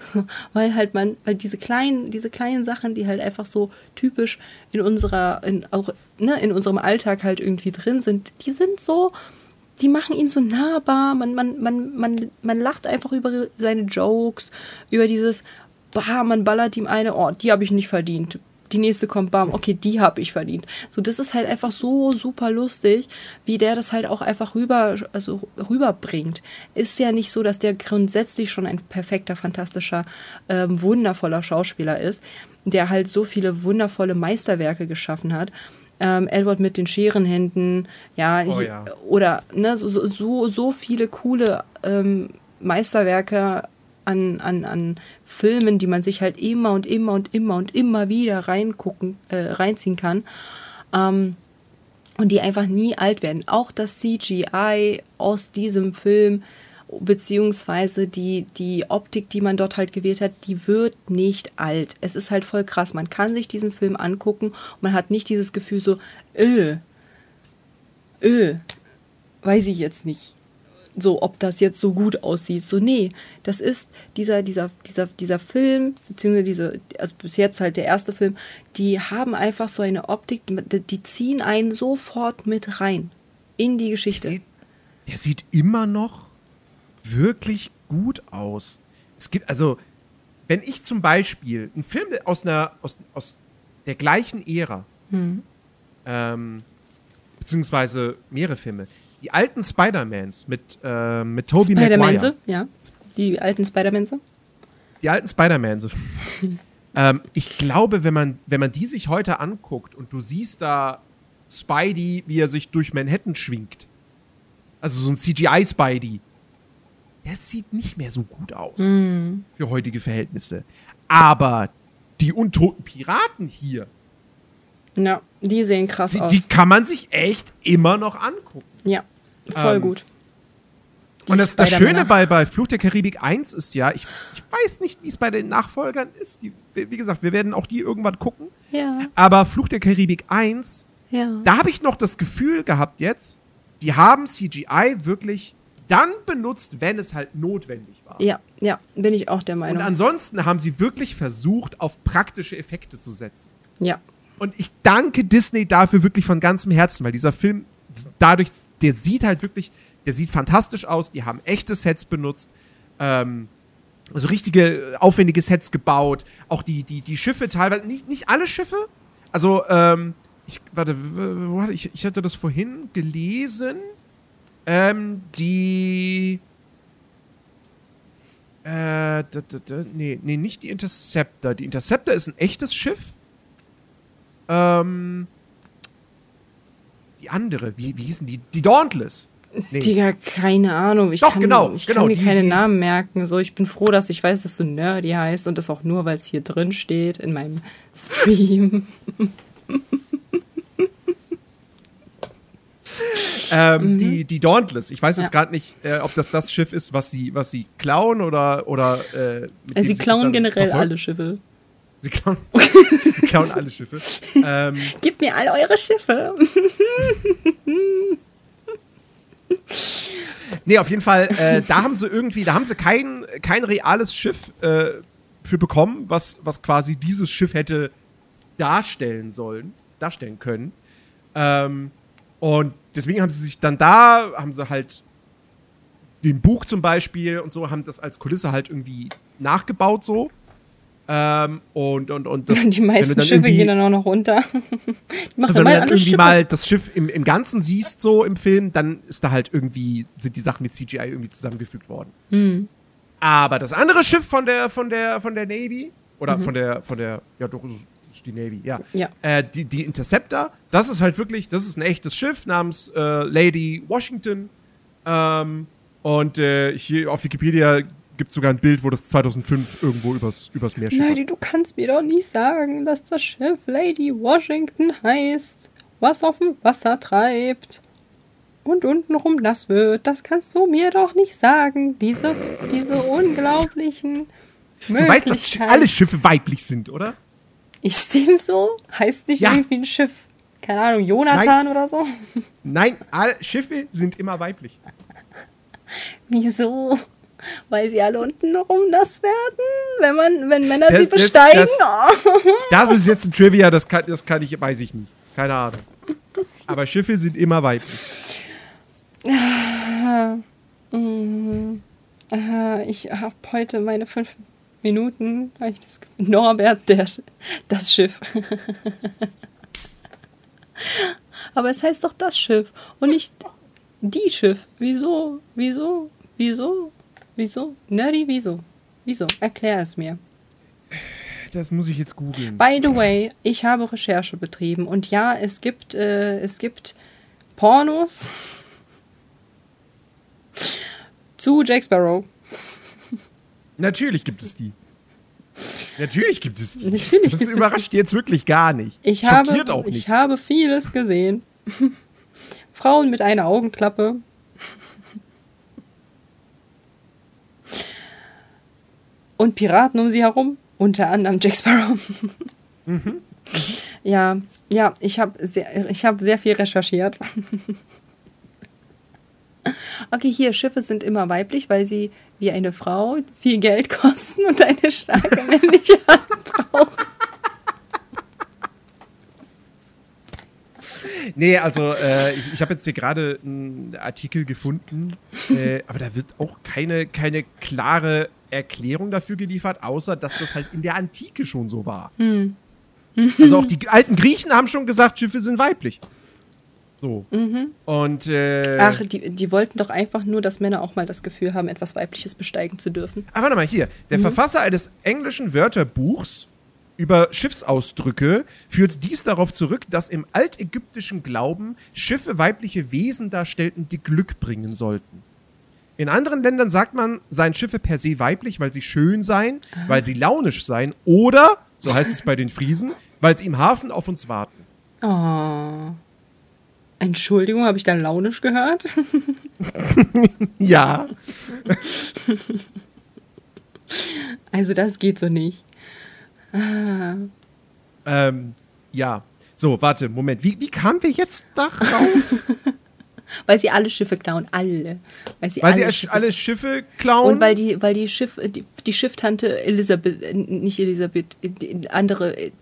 So, weil halt man, weil diese kleinen, diese kleinen Sachen, die halt einfach so typisch in unserer, in, auch, ne, in unserem Alltag halt irgendwie drin sind, die sind so, die machen ihn so nahbar. Man, man, man, man, man lacht einfach über seine Jokes, über dieses, bah, man ballert ihm eine, oh, die habe ich nicht verdient. Die nächste kommt, bam, okay, die habe ich verdient. So, das ist halt einfach so super lustig, wie der das halt auch einfach rüber, also rüberbringt. Ist ja nicht so, dass der grundsätzlich schon ein perfekter, fantastischer, ähm, wundervoller Schauspieler ist, der halt so viele wundervolle Meisterwerke geschaffen hat ähm, Edward mit den Scherenhänden, ja, Oh ja. oder ne, so, so- so, so viele coole ähm, Meisterwerke an, an, an Filmen, die man sich halt immer und immer und immer und immer wieder reingucken, äh, reinziehen kann. Ähm, und die einfach nie alt werden. Auch das CGI aus diesem Film, beziehungsweise die, die Optik, die man dort halt gewählt hat, die wird nicht alt. Es ist halt voll krass. Man kann sich diesen Film angucken und man hat nicht dieses Gefühl so, äh, äh, weiß ich jetzt nicht. So, ob das jetzt so gut aussieht. So, nee, das ist dieser, dieser, dieser, dieser Film, beziehungsweise diese, also bis jetzt halt der erste Film, die haben einfach so eine Optik, die, ziehen einen sofort mit rein in die Der Geschichte. sieht, der sieht immer noch wirklich gut aus. Es gibt, also, wenn ich zum Beispiel einen Film aus einer, aus, aus der gleichen Ära, ähm, beziehungsweise mehrere Filme, die alten Spider-Mans mit, äh, mit Tobey Maguire, ja. Die alten Spider-Man. die alten Spider-Mans, ähm, ich glaube, wenn man, wenn man die sich heute anguckt und du siehst da Spidey, wie er sich durch Manhattan schwingt, also so ein CGI-Spidey, der sieht nicht mehr so gut aus für heutige Verhältnisse. Aber die untoten Piraten hier, Ja, die sehen krass die, aus. die kann man sich echt immer noch angucken. ja, voll Ähm, gut. Die Und das, das. Schöne bei, bei Fluch der Karibik 1 ist ja, ich, ich weiß nicht, wie es bei den Nachfolgern ist. Die, wie gesagt, wir werden auch die irgendwann gucken. Ja, Aber Fluch der Karibik 1, ja. da habe ich noch das Gefühl gehabt jetzt, die haben CGI wirklich dann benutzt, wenn es halt notwendig war. Ja, ja, bin ich auch der Und Meinung. ansonsten haben sie wirklich versucht, auf praktische Effekte zu setzen. ja, Und ich danke Disney dafür wirklich von ganzem Herzen, weil dieser Film dadurch, der sieht halt wirklich, der sieht fantastisch aus. Die haben echte Sets benutzt, ähm, also richtige aufwendige Sets gebaut. Auch die, die, die Schiffe teilweise, nicht, nicht alle Schiffe. Also, ähm, ich, warte, w- wo hatte ich, ich hatte das vorhin gelesen. Ähm, die. Äh, da, da, da, nee, nee, nicht die Interceptor. Die Interceptor ist ein echtes Schiff. Ähm, die andere, wie, wie hießen die? Die Dauntless. Nee. Digga, keine Ahnung. Ich Doch, kann, genau, ich genau, kann mir die- keine die- Namen merken. So, ich bin froh, dass ich weiß, dass du Nerdy heißt und das auch nur, weil es hier drin steht in meinem Stream. Ähm, die, die Dauntless. Ich weiß jetzt Mhm. Ja. gerade nicht, äh, ob das das Schiff ist, was sie, was sie klauen oder. oder äh, Also dem sie klauen generell verfolgen. alle Schiffe. Sie klauen, sie klauen alle Schiffe. Ähm, Gib mir all eure Schiffe. nee, auf jeden Fall, äh, da haben sie irgendwie, da haben sie kein, kein reales Schiff äh, für bekommen, was, was quasi dieses Schiff hätte darstellen sollen, darstellen können. Ähm, und deswegen haben sie sich dann da, haben sie halt den Buch zum Beispiel und so, haben das als Kulisse halt irgendwie nachgebaut so. Ähm, und, und, und das, Die meisten Schiffe gehen dann auch noch runter. Also wenn du dann irgendwie Schiffe. mal das Schiff im, im Ganzen siehst, so im Film, dann ist da halt irgendwie, sind die Sachen mit CGI irgendwie zusammengefügt worden. Hm. Aber das andere Schiff von der, von der, von der Navy, Mhm. oder von der, von der, ja doch, ist die Navy, ja. Ja. Äh, die, die Interceptor, das ist halt wirklich, das ist ein echtes Schiff namens äh, Lady Washington. Ähm, und äh, hier auf Wikipedia gibt es sogar ein Bild, wo das 2005 irgendwo übers, übers Meer schippert. Nerdy, du kannst mir doch nicht sagen, dass das Schiff Lady Washington heißt, was auf dem Wasser treibt. und untenrum nass wird. Das kannst du mir doch nicht sagen. Diese, diese unglaublichen Du weißt, dass Möglichkeiten. alle Schiffe weiblich sind, oder? Ist dem so? Heißt nicht Ja. irgendwie ein Schiff, keine Ahnung, Jonathan Nein. oder so? Nein, alle Schiffe sind immer weiblich. Wieso? Weil sie alle untenrum nass werden, wenn man, wenn Männer Das- sie das- besteigen. das- Das ist jetzt ein Trivia, das kann, das kann ich, weiß ich nicht. Keine Ahnung. Aber Schiffe sind immer weiblich. Äh, ich habe heute meine fünf Minuten, hab ich das Gefühl- Norbert, der, das Schiff. Aber es heißt doch das Schiff und nicht die Schiff. Wieso? Wieso? Wieso? Wieso? Nerdy, wieso? Wieso? Erklär es mir. Das muss ich jetzt googeln. By the way, ich habe Recherche betrieben und ja, es gibt, äh, es gibt Pornos zu Jack Sparrow. Natürlich gibt es die. Natürlich gibt es die. Natürlich das überrascht jetzt wirklich gar nicht. Ich Schockiert habe, auch nicht. ich habe vieles gesehen. Frauen mit einer Augenklappe. Und Piraten um sie herum. Unter anderem Jack Sparrow. Mhm. Ja, ja, ich habe sehr, ich hab sehr viel recherchiert. Okay, hier, Schiffe sind immer weiblich, weil sie wie eine Frau viel Geld kosten und eine starke männliche Hand brauchen. Nee, also äh, ich, ich habe jetzt hier gerade einen Artikel gefunden, äh, aber da wird auch keine, keine klare Erklärung dafür geliefert, außer dass das halt in der Antike schon so war. Hm. Also auch die alten Griechen haben schon gesagt, Schiffe sind weiblich. So. Und äh, Mhm. Ach, die, die wollten doch einfach nur, dass Männer auch mal das Gefühl haben, etwas Weibliches besteigen zu dürfen. Ah, warte mal, hier. Mhm. Der Verfasser eines englischen Wörterbuchs über Schiffsausdrücke führt dies darauf zurück, dass im altägyptischen Glauben Schiffe weibliche Wesen darstellten, die Glück bringen sollten. In anderen Ländern sagt man, seien Schiffe per se weiblich, weil sie schön seien, weil sie launisch seien oder, so heißt es bei den Friesen, weil sie im Hafen auf uns warten. Oh. Entschuldigung, habe ich da launisch gehört? Ja. Also das geht so nicht. Ähm, ja. So, warte, Moment. Wie, wie kamen wir jetzt darauf? Weil sie alle Schiffe klauen, alle. Weil sie Weil alle sie Schiffe alle Schiffe klauen? Und weil die, weil die Schiff, die, die Schifftante Elisabeth, äh, nicht Elisabeth, äh, andere, äh,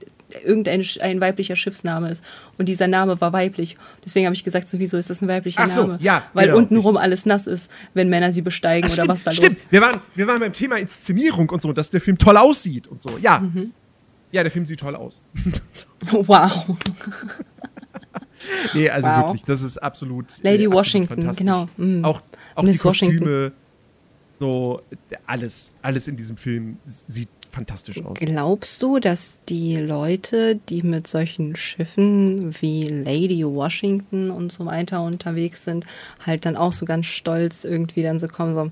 irgendein ein weiblicher Schiffsname ist. Und dieser Name war weiblich. Deswegen habe ich gesagt, sowieso ist das ein weiblicher Ach so, Name. ja, Weil genau, untenrum alles nass ist, wenn Männer sie besteigen Ah, oder stimmt, was da stimmt. los Wir waren, wir waren beim Thema Inszenierung und so, dass der Film toll aussieht und so. Ja. Mhm. Ja, der Film sieht toll aus. Wow. nee, also Wow. wirklich, das ist absolut. Lady absolut Washington, genau. Mm. Auch, auch Miss die Kostüme, Washington. so, alles, alles in diesem Film sieht fantastisch aus. Glaubst du, dass die Leute, die mit solchen Schiffen wie Lady Washington und so weiter unterwegs sind, halt dann auch so ganz stolz irgendwie dann so kommen, so,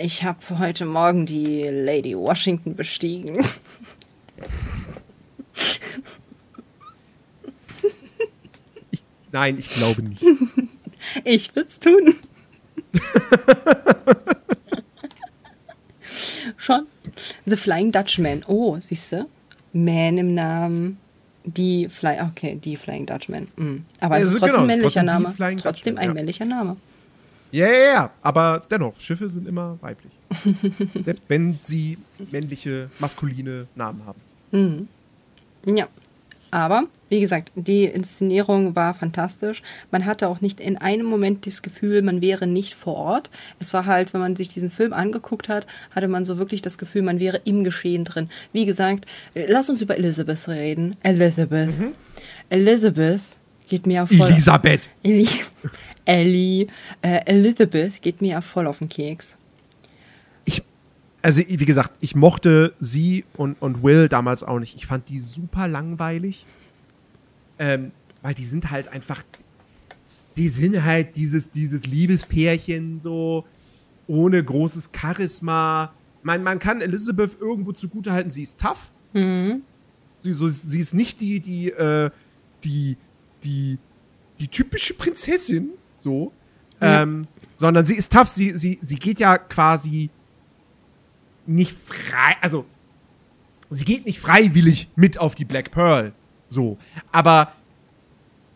ich habe heute Morgen die Lady Washington bestiegen. Nein, ich glaube nicht. Ich würd's tun. Schon. The Flying Dutchman. Oh, siehst du? Man im Namen. Die Fly, okay, die Flying Dutchman. Mm. Aber es Also ist trotzdem genau, männlicher Name. Es ist trotzdem Dutchman, ein ja. männlicher Name. Ja, ja, ja, aber dennoch, Schiffe sind immer weiblich. Selbst wenn sie männliche, maskuline Namen haben. Ja. Aber, wie gesagt, die Inszenierung war fantastisch. Man hatte auch nicht in einem Moment das Gefühl, man wäre nicht vor Ort. Es war halt, wenn man sich diesen Film angeguckt hat, hatte man so wirklich das Gefühl, man wäre im Geschehen drin. Wie gesagt, äh, lass uns über Elizabeth reden. Elizabeth. Elizabeth geht mir ja voll. Elisabeth. Ellie. Ellie. Äh, Elizabeth geht mir ja voll auf den Keks. Also wie gesagt, ich mochte sie und, und Will damals auch nicht. Ich fand die super langweilig. Ähm, weil die sind halt einfach, die sind halt dieses, dieses Liebespärchen so, ohne großes Charisma. Man, man kann Elizabeth irgendwo zugutehalten, sie ist tough. Sie, so, sie ist nicht die, die, äh, die, die, die typische Prinzessin, so. Ähm, sondern sie ist tough, sie, sie, sie geht ja quasi nicht frei, also sie geht nicht freiwillig mit auf die Black Pearl. So. Aber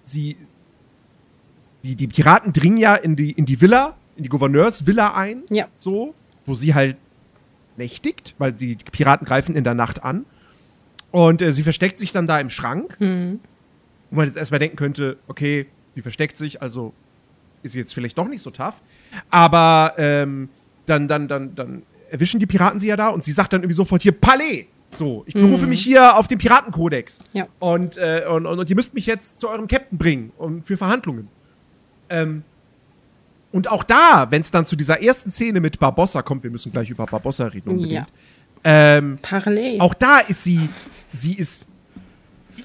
sie. Die, die Piraten dringen ja in die, in die Villa, in die Gouverneursvilla ein. Ja. So. Wo sie halt nächtigt, weil die Piraten greifen in der Nacht an. Und äh, sie versteckt sich dann da im Schrank. Wo man jetzt erstmal denken könnte, okay, sie versteckt sich, also ist sie jetzt vielleicht doch nicht so tough. Aber ähm, dann, dann, dann, dann erwischen die Piraten sie ja da und sie sagt dann irgendwie sofort hier Palais. So, ich berufe mich hier auf den Piratenkodex. Ja. Und, äh, und, und, und ihr müsst mich jetzt zu eurem Captain bringen und für Verhandlungen. Ähm, und auch da, wenn es dann zu dieser ersten Szene mit Barbossa kommt, wir müssen gleich über Barbossa reden unbedingt. Ja. Ähm, Parallel. auch da ist sie, sie ist,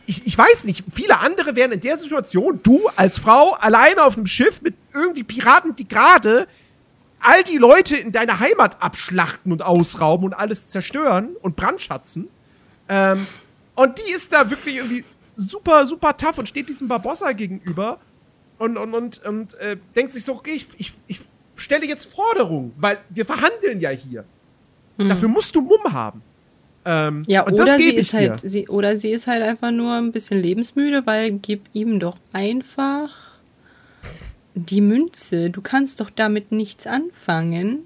ich, ich weiß nicht, viele andere wären in der Situation, du als Frau alleine auf einem Schiff mit irgendwie Piraten, die gerade all die Leute in deiner Heimat abschlachten und ausrauben und alles zerstören und brandschatzen. Ähm, und die ist da wirklich irgendwie super, super tough und steht diesem Barbossa gegenüber und, und, und, und äh, denkt sich so, okay, ich, ich, ich stelle jetzt Forderungen, weil wir verhandeln ja hier. Dafür musst du Mumm haben. Ähm, ja, und oder sie ist halt, sie, oder sie ist halt einfach nur ein bisschen lebensmüde, weil gib ihm doch einfach die Münze. Du kannst doch damit nichts anfangen.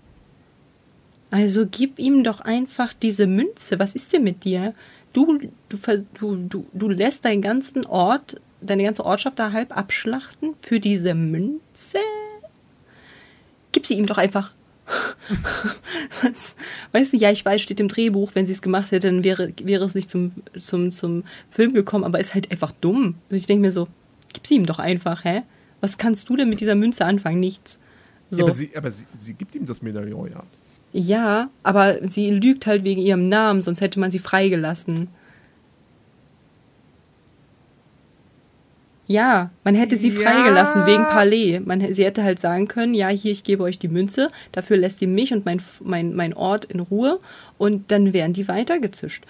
Also gib ihm doch einfach diese Münze. Was ist denn mit dir? Du, du, du, du, du lässt deinen ganzen Ort, deine ganze Ortschaft da halb abschlachten für diese Münze? Gib sie ihm doch einfach. Was? Weißt du, ja, ich weiß, steht im Drehbuch, wenn sie es gemacht hätte, dann wäre, wäre es nicht zum, zum, zum Film gekommen, aber ist halt einfach dumm. Und ich denke mir so, gib sie ihm doch einfach, hä? Was kannst du denn mit dieser Münze anfangen? Nichts. Ja, So. aber sie, aber sie, sie gibt ihm das Medaillon, ja. Ja, aber sie lügt halt wegen ihrem Namen, sonst hätte man sie freigelassen. Ja, man hätte sie Ja. freigelassen wegen Palais. Man, sie hätte halt sagen können, ja, hier, ich gebe euch die Münze, dafür lässt ihr mich und mein, mein, mein Ort in Ruhe und dann wären die weitergezischt.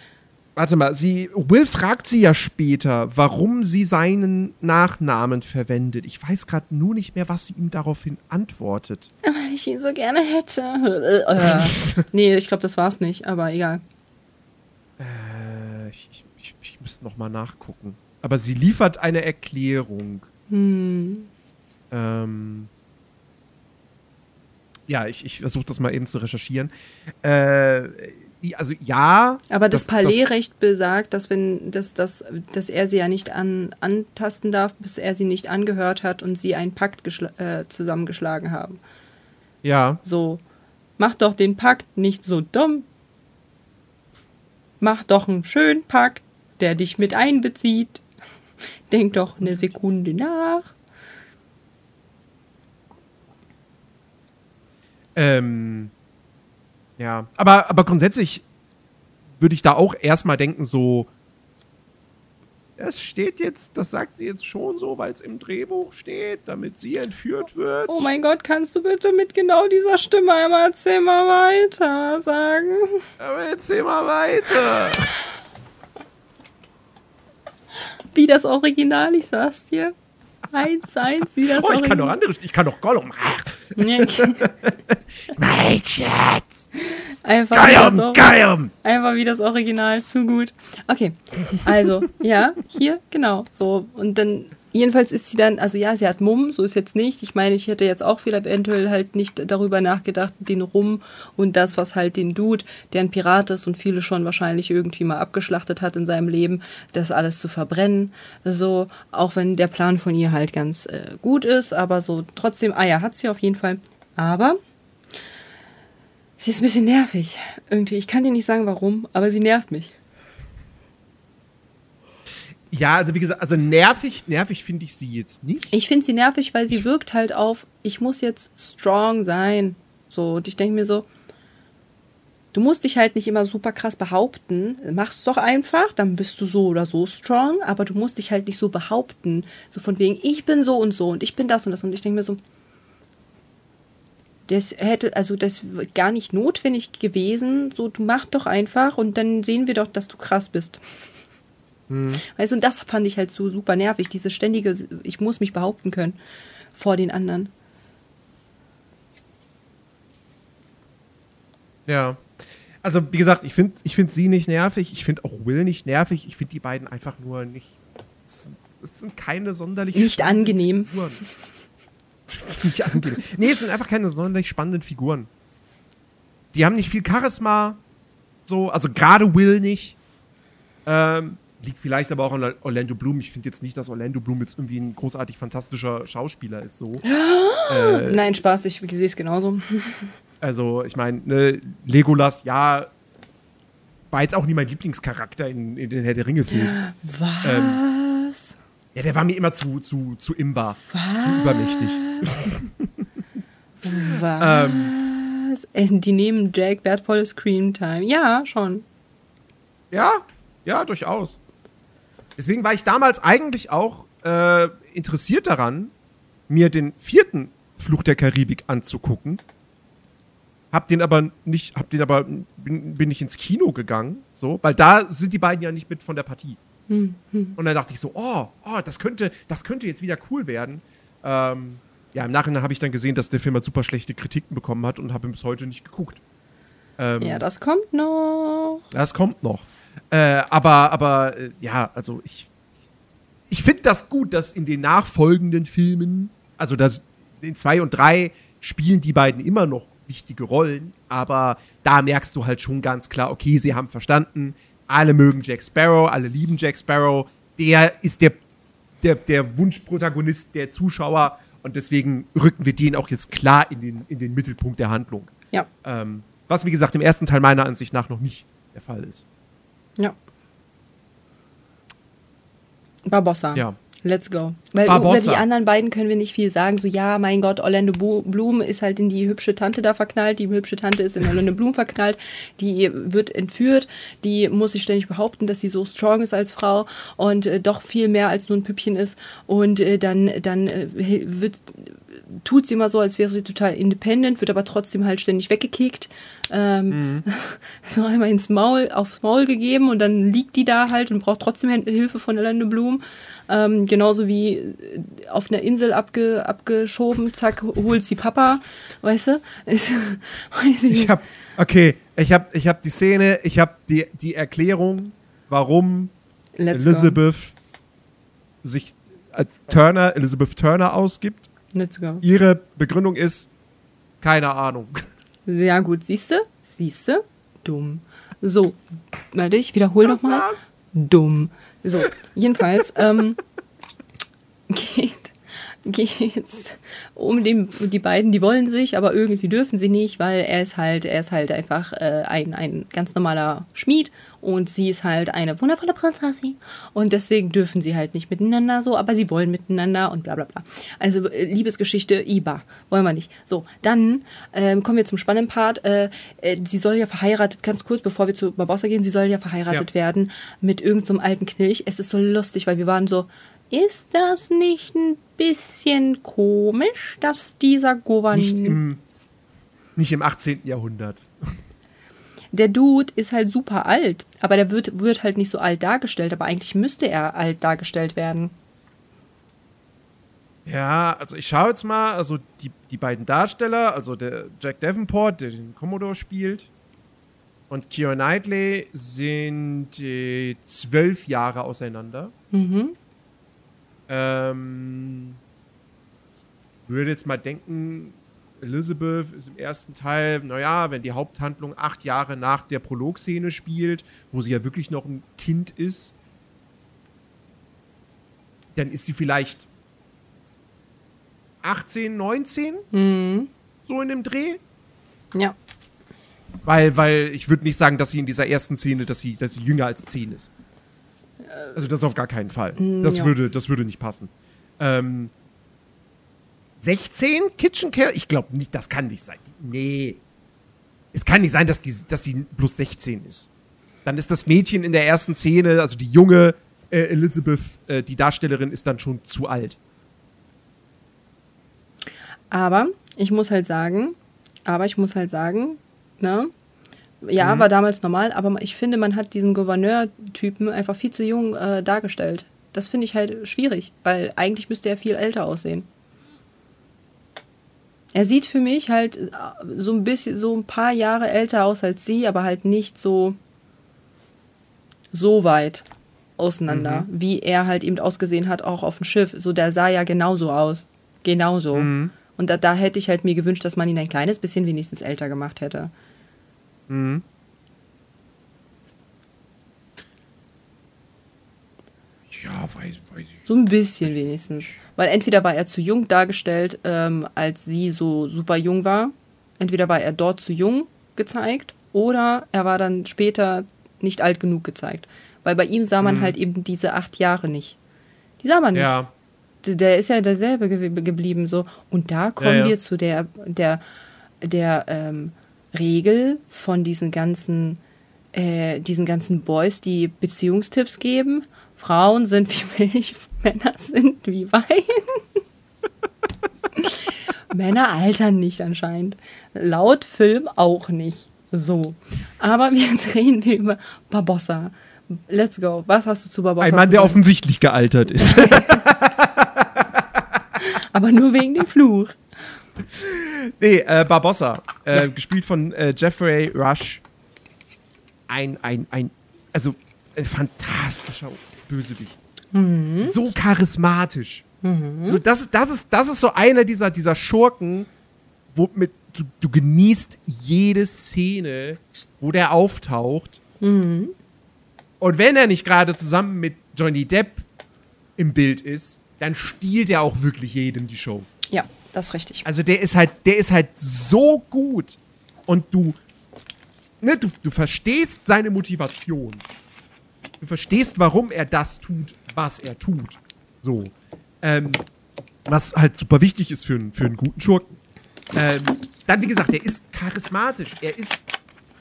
Warte mal, sie, Will fragt sie ja später, warum sie seinen Nachnamen verwendet. Ich weiß gerade nur nicht mehr, was sie ihm daraufhin antwortet. Weil ich ihn so gerne hätte. Äh, nee, ich glaube, das war's nicht, aber egal. Äh, ich, ich, ich, ich müsste noch mal nachgucken. Aber sie liefert eine Erklärung. Hm. Ähm, ja, ich, ich versuche das mal eben zu recherchieren. Äh, also ja. Aber das, das- Palais-Recht besagt, dass wenn dass, dass, dass er sie ja nicht an, antasten darf, bis er sie nicht angehört hat und sie einen Pakt äh, zusammengeschlagen haben. Ja. So, mach doch den Pakt nicht so dumm. Mach doch einen schönen Pakt, der dich mit einbezieht. Denk doch eine Sekunde nach. Ähm, ja, aber, aber grundsätzlich würde ich da auch erstmal denken, so, es steht jetzt, das sagt sie jetzt schon so, weil es im Drehbuch steht, damit sie entführt wird. Oh mein Gott, kannst du bitte mit genau dieser Stimme einmal erzähl mal weiter sagen? Aber erzähl mal weiter. Wie das Original, ich sag's dir. Eins, eins, wie das Oh, ich kann doch andere, ich kann doch Gollum. Nee, Mein Schatz. einfach, Gollum, Gollum. einfach wie das Original, zu gut. Okay, also, ja, hier, genau, so. Und dann, jedenfalls ist sie dann, also ja, sie hat Mumm, so ist jetzt nicht. Ich meine, ich hätte jetzt auch vielleicht eventuell halt nicht darüber nachgedacht, den Rum und das, was halt den Dude, der ein Pirat ist und viele schon wahrscheinlich irgendwie mal abgeschlachtet hat in seinem Leben, das alles zu verbrennen. So, auch wenn der Plan von ihr halt ganz äh, gut ist, aber so trotzdem, ah ja, hat sie auf jeden Fall. Aber sie ist ein bisschen nervig. Irgendwie, ich kann dir nicht sagen, warum, aber sie nervt mich. Ja, also wie gesagt, also nervig, nervig finde ich sie jetzt nicht. Ich finde sie nervig, weil sie wirkt halt auf, ich muss jetzt strong sein. So, und ich denke mir so, du musst dich halt nicht immer super krass behaupten. Mach's doch einfach, dann bist du so oder so strong, aber du musst dich halt nicht so behaupten. So von wegen, ich bin so und so und ich bin das und das. Und ich denke mir so, das hätte, also das wäre gar nicht notwendig gewesen. So, du mach doch einfach und dann sehen wir doch, dass du krass bist. Mhm. Weißt du, und das fand ich halt so super nervig, dieses ständige, ich muss mich behaupten können vor den anderen. Ja. Also, wie gesagt, ich finde ich find sie nicht nervig, ich finde auch Will nicht nervig, ich finde die beiden einfach nur nicht. Es, es sind keine sonderlich. Nicht angenehm. Figuren. nicht angenehm. Nee, es sind einfach keine sonderlich spannenden Figuren. Die haben nicht viel Charisma, so, also gerade Will nicht. Ähm, liegt vielleicht aber auch an Orlando Bloom. Ich finde jetzt nicht, dass Orlando Bloom jetzt irgendwie ein großartig fantastischer Schauspieler ist. So. Äh, Nein, Spaß, ich sehe es genauso. Also, ich meine, ne, Legolas, ja, war jetzt auch nie mein Lieblingscharakter in, in den Herr der Ringe-Filmen. Was? Ja, der war mir immer zu, zu, zu imbar, zu übermächtig. Was? Äh, Die nehmen Jack wertvolle Screamtime. Ja, schon. Ja, ja, durchaus. Deswegen war ich damals eigentlich auch äh, interessiert daran, mir den vierten Fluch der Karibik anzugucken. Hab den aber nicht, hab den aber, bin, bin ich ins Kino gegangen, so, weil da sind die beiden ja nicht mit von der Partie. Und dann dachte ich so, oh, oh, das könnte, das könnte jetzt wieder cool werden. Ähm, ja, im Nachhinein habe ich dann gesehen, dass der Film halt super schlechte Kritiken bekommen hat und habe ihn bis heute nicht geguckt. Ähm, Ja, das kommt noch. das kommt noch. Äh, aber, aber, äh, ja, also ich, ich finde das gut, dass in den nachfolgenden Filmen, also das, in zwei und drei spielen die beiden immer noch wichtige Rollen, aber da merkst du halt schon ganz klar, okay, sie haben verstanden, alle mögen Jack Sparrow, alle lieben Jack Sparrow, der ist der, der, der Wunschprotagonist der Zuschauer und deswegen rücken wir den auch jetzt klar in den, in den Mittelpunkt der Handlung. Ja, Ähm, was, wie gesagt, im ersten Teil meiner Ansicht nach noch nicht der Fall ist. Ja. Barbossa. Ja. Let's go. Weil Barbossa. über die anderen beiden können wir nicht viel sagen. So, ja, mein Gott, Orlando Bloom ist halt in die hübsche Tante da verknallt. Die hübsche Tante ist in Orlando Bloom verknallt. Die wird entführt. Die muss sich ständig behaupten, dass sie so strong ist als Frau und äh, doch viel mehr als nur ein Püppchen ist. Und äh, dann, dann äh, wird, tut sie immer so, als wäre sie total independent, wird aber trotzdem halt ständig weggekickt. Ähm, so einmal ins Maul, aufs Maul gegeben und dann liegt die da halt und braucht trotzdem Hilfe von Orlando Bloom. Ähm, genauso wie äh, auf einer Insel abge, abgeschoben, zack, holt sie Papa, weißt du? Ist, weiß ich Ich hab, okay, ich hab, ich hab die Szene, ich hab die, die Erklärung, warum Let's go. Elizabeth sich als Turner, Elizabeth Turner ausgibt. Let's go. Ihre Begründung ist, keine Ahnung. Sehr gut, siehste? Siehste? Dumm. So, warte, ich wiederhole nochmal. Dumm. So, jedenfalls ähm, geht geht's um den, die beiden, die wollen sich, aber irgendwie dürfen sie nicht, weil er ist halt, er ist halt einfach äh, ein, ein ganz normaler Schmied und sie ist halt eine wundervolle Prinzessin und deswegen dürfen sie halt nicht miteinander so, aber sie wollen miteinander und bla bla bla. Also äh, Liebesgeschichte, Iba, wollen wir nicht. So, dann ähm, kommen wir zum spannenden Part. Äh, äh, sie soll ja verheiratet, ganz kurz, bevor wir zu Barbossa gehen, sie soll ja verheiratet Ja. werden mit irgendeinem so alten Knilch. Es ist so lustig, weil wir waren so, ist das nicht ein bisschen komisch, dass dieser Nicht Gouverneur... im, nicht im 18. Jahrhundert. Der Dude ist halt super alt, aber der wird, wird halt nicht so alt dargestellt, aber eigentlich müsste er alt dargestellt werden. Ja, also ich schaue jetzt mal, also die, die beiden Darsteller, also der Jack Davenport, der den Commodore spielt, und Keira Knightley sind äh, zwölf Jahre auseinander. Mhm. Ähm, würde jetzt mal denken, Elizabeth ist im ersten Teil, naja, wenn die Haupthandlung acht Jahre nach der Prologszene spielt, wo sie ja wirklich noch ein Kind ist, dann ist sie vielleicht 18, 19, Mhm. so in dem Dreh. Ja. Weil, weil ich würde nicht sagen, dass sie in dieser ersten Szene, dass sie, dass sie jünger als 10 ist. Also das auf gar keinen Fall. Das, ja. würde, das würde nicht passen. Ähm, 16 Kitchen Care? Ich glaube nicht, das kann nicht sein. Nee. Es kann nicht sein, dass, die, dass sie plus 16 ist. Dann ist das Mädchen in der ersten Szene, also die junge äh, Elizabeth, äh, die Darstellerin, ist dann schon zu alt. Aber ich muss halt sagen, aber ich muss halt sagen, ne? Ja, war damals normal, aber ich finde, man hat diesen Gouverneur-Typen einfach viel zu jung äh, dargestellt. Das finde ich halt schwierig, weil eigentlich müsste er viel älter aussehen. Er sieht für mich halt äh, so ein bisschen, so ein paar Jahre älter aus als sie, aber halt nicht so, so weit auseinander, wie er halt eben ausgesehen hat, auch auf dem Schiff. So, der sah ja genauso aus. Genauso. Und da, da hätte ich halt mir gewünscht, dass man ihn ein kleines bisschen wenigstens älter gemacht hätte. Ja, weiß, weiß ich. So ein bisschen wenigstens. Weil entweder war er zu jung dargestellt, ähm, als sie so super jung war. Entweder war er dort zu jung gezeigt oder er war dann später nicht alt genug gezeigt. Weil bei ihm sah man halt eben diese acht Jahre nicht. Die sah man nicht. Ja. Der ist ja derselbe ge geblieben so. Und da kommen ja. wir zu der, der, der ähm, Regel von diesen ganzen, äh, diesen ganzen Boys, die Beziehungstipps geben. Frauen sind wie Milch, Männer sind wie Wein. Männer altern nicht anscheinend. Laut Film auch nicht. So. Aber jetzt reden wir über Barbossa. Let's go. Was hast du zu Barbossa? Ein Mann, der offensichtlich gealtert ist. Aber nur wegen dem Fluch. nee, äh, Barbossa. Äh, Gespielt von äh, Jeffrey Rush. Ein, ein, ein, also ein fantastischer Bösewicht. So charismatisch. So, das, das, ist, das ist so einer dieser, dieser Schurken, womit du, du genießt jede Szene, wo der auftaucht. Und wenn er nicht gerade zusammen mit Johnny Depp im Bild ist, dann stiehlt er auch wirklich jedem die Show. Ja, das ist richtig. Also der ist halt, der ist halt so gut und du, ne, du, du verstehst seine Motivation. Du verstehst, warum er das tut, was er tut. So. Ähm, was halt super wichtig ist für, einen- für einen guten Schurken. Ähm, dann, wie gesagt, er ist charismatisch. Er ist,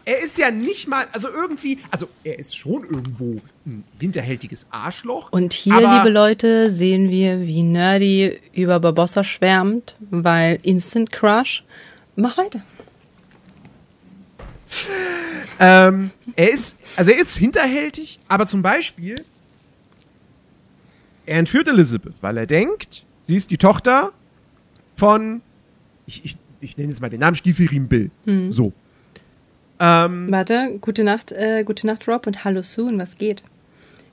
er ist ja nicht mal, also irgendwie, also er ist schon irgendwo ein hinterhältiges Arschloch. Und hier, liebe Leute, sehen wir, wie Nerdy über Barbossa schwärmt, weil Instant Crush. Mach weiter. Ähm, er ist, also er ist hinterhältig, aber zum Beispiel, er entführt Elizabeth, weil er denkt, sie ist die Tochter von, ich, ich, ich nenne jetzt mal den Namen Stiefelriemen Bill. So. Ähm, Warte, gute Nacht, äh, gute Nacht, Rob, und hallo Soon, was geht?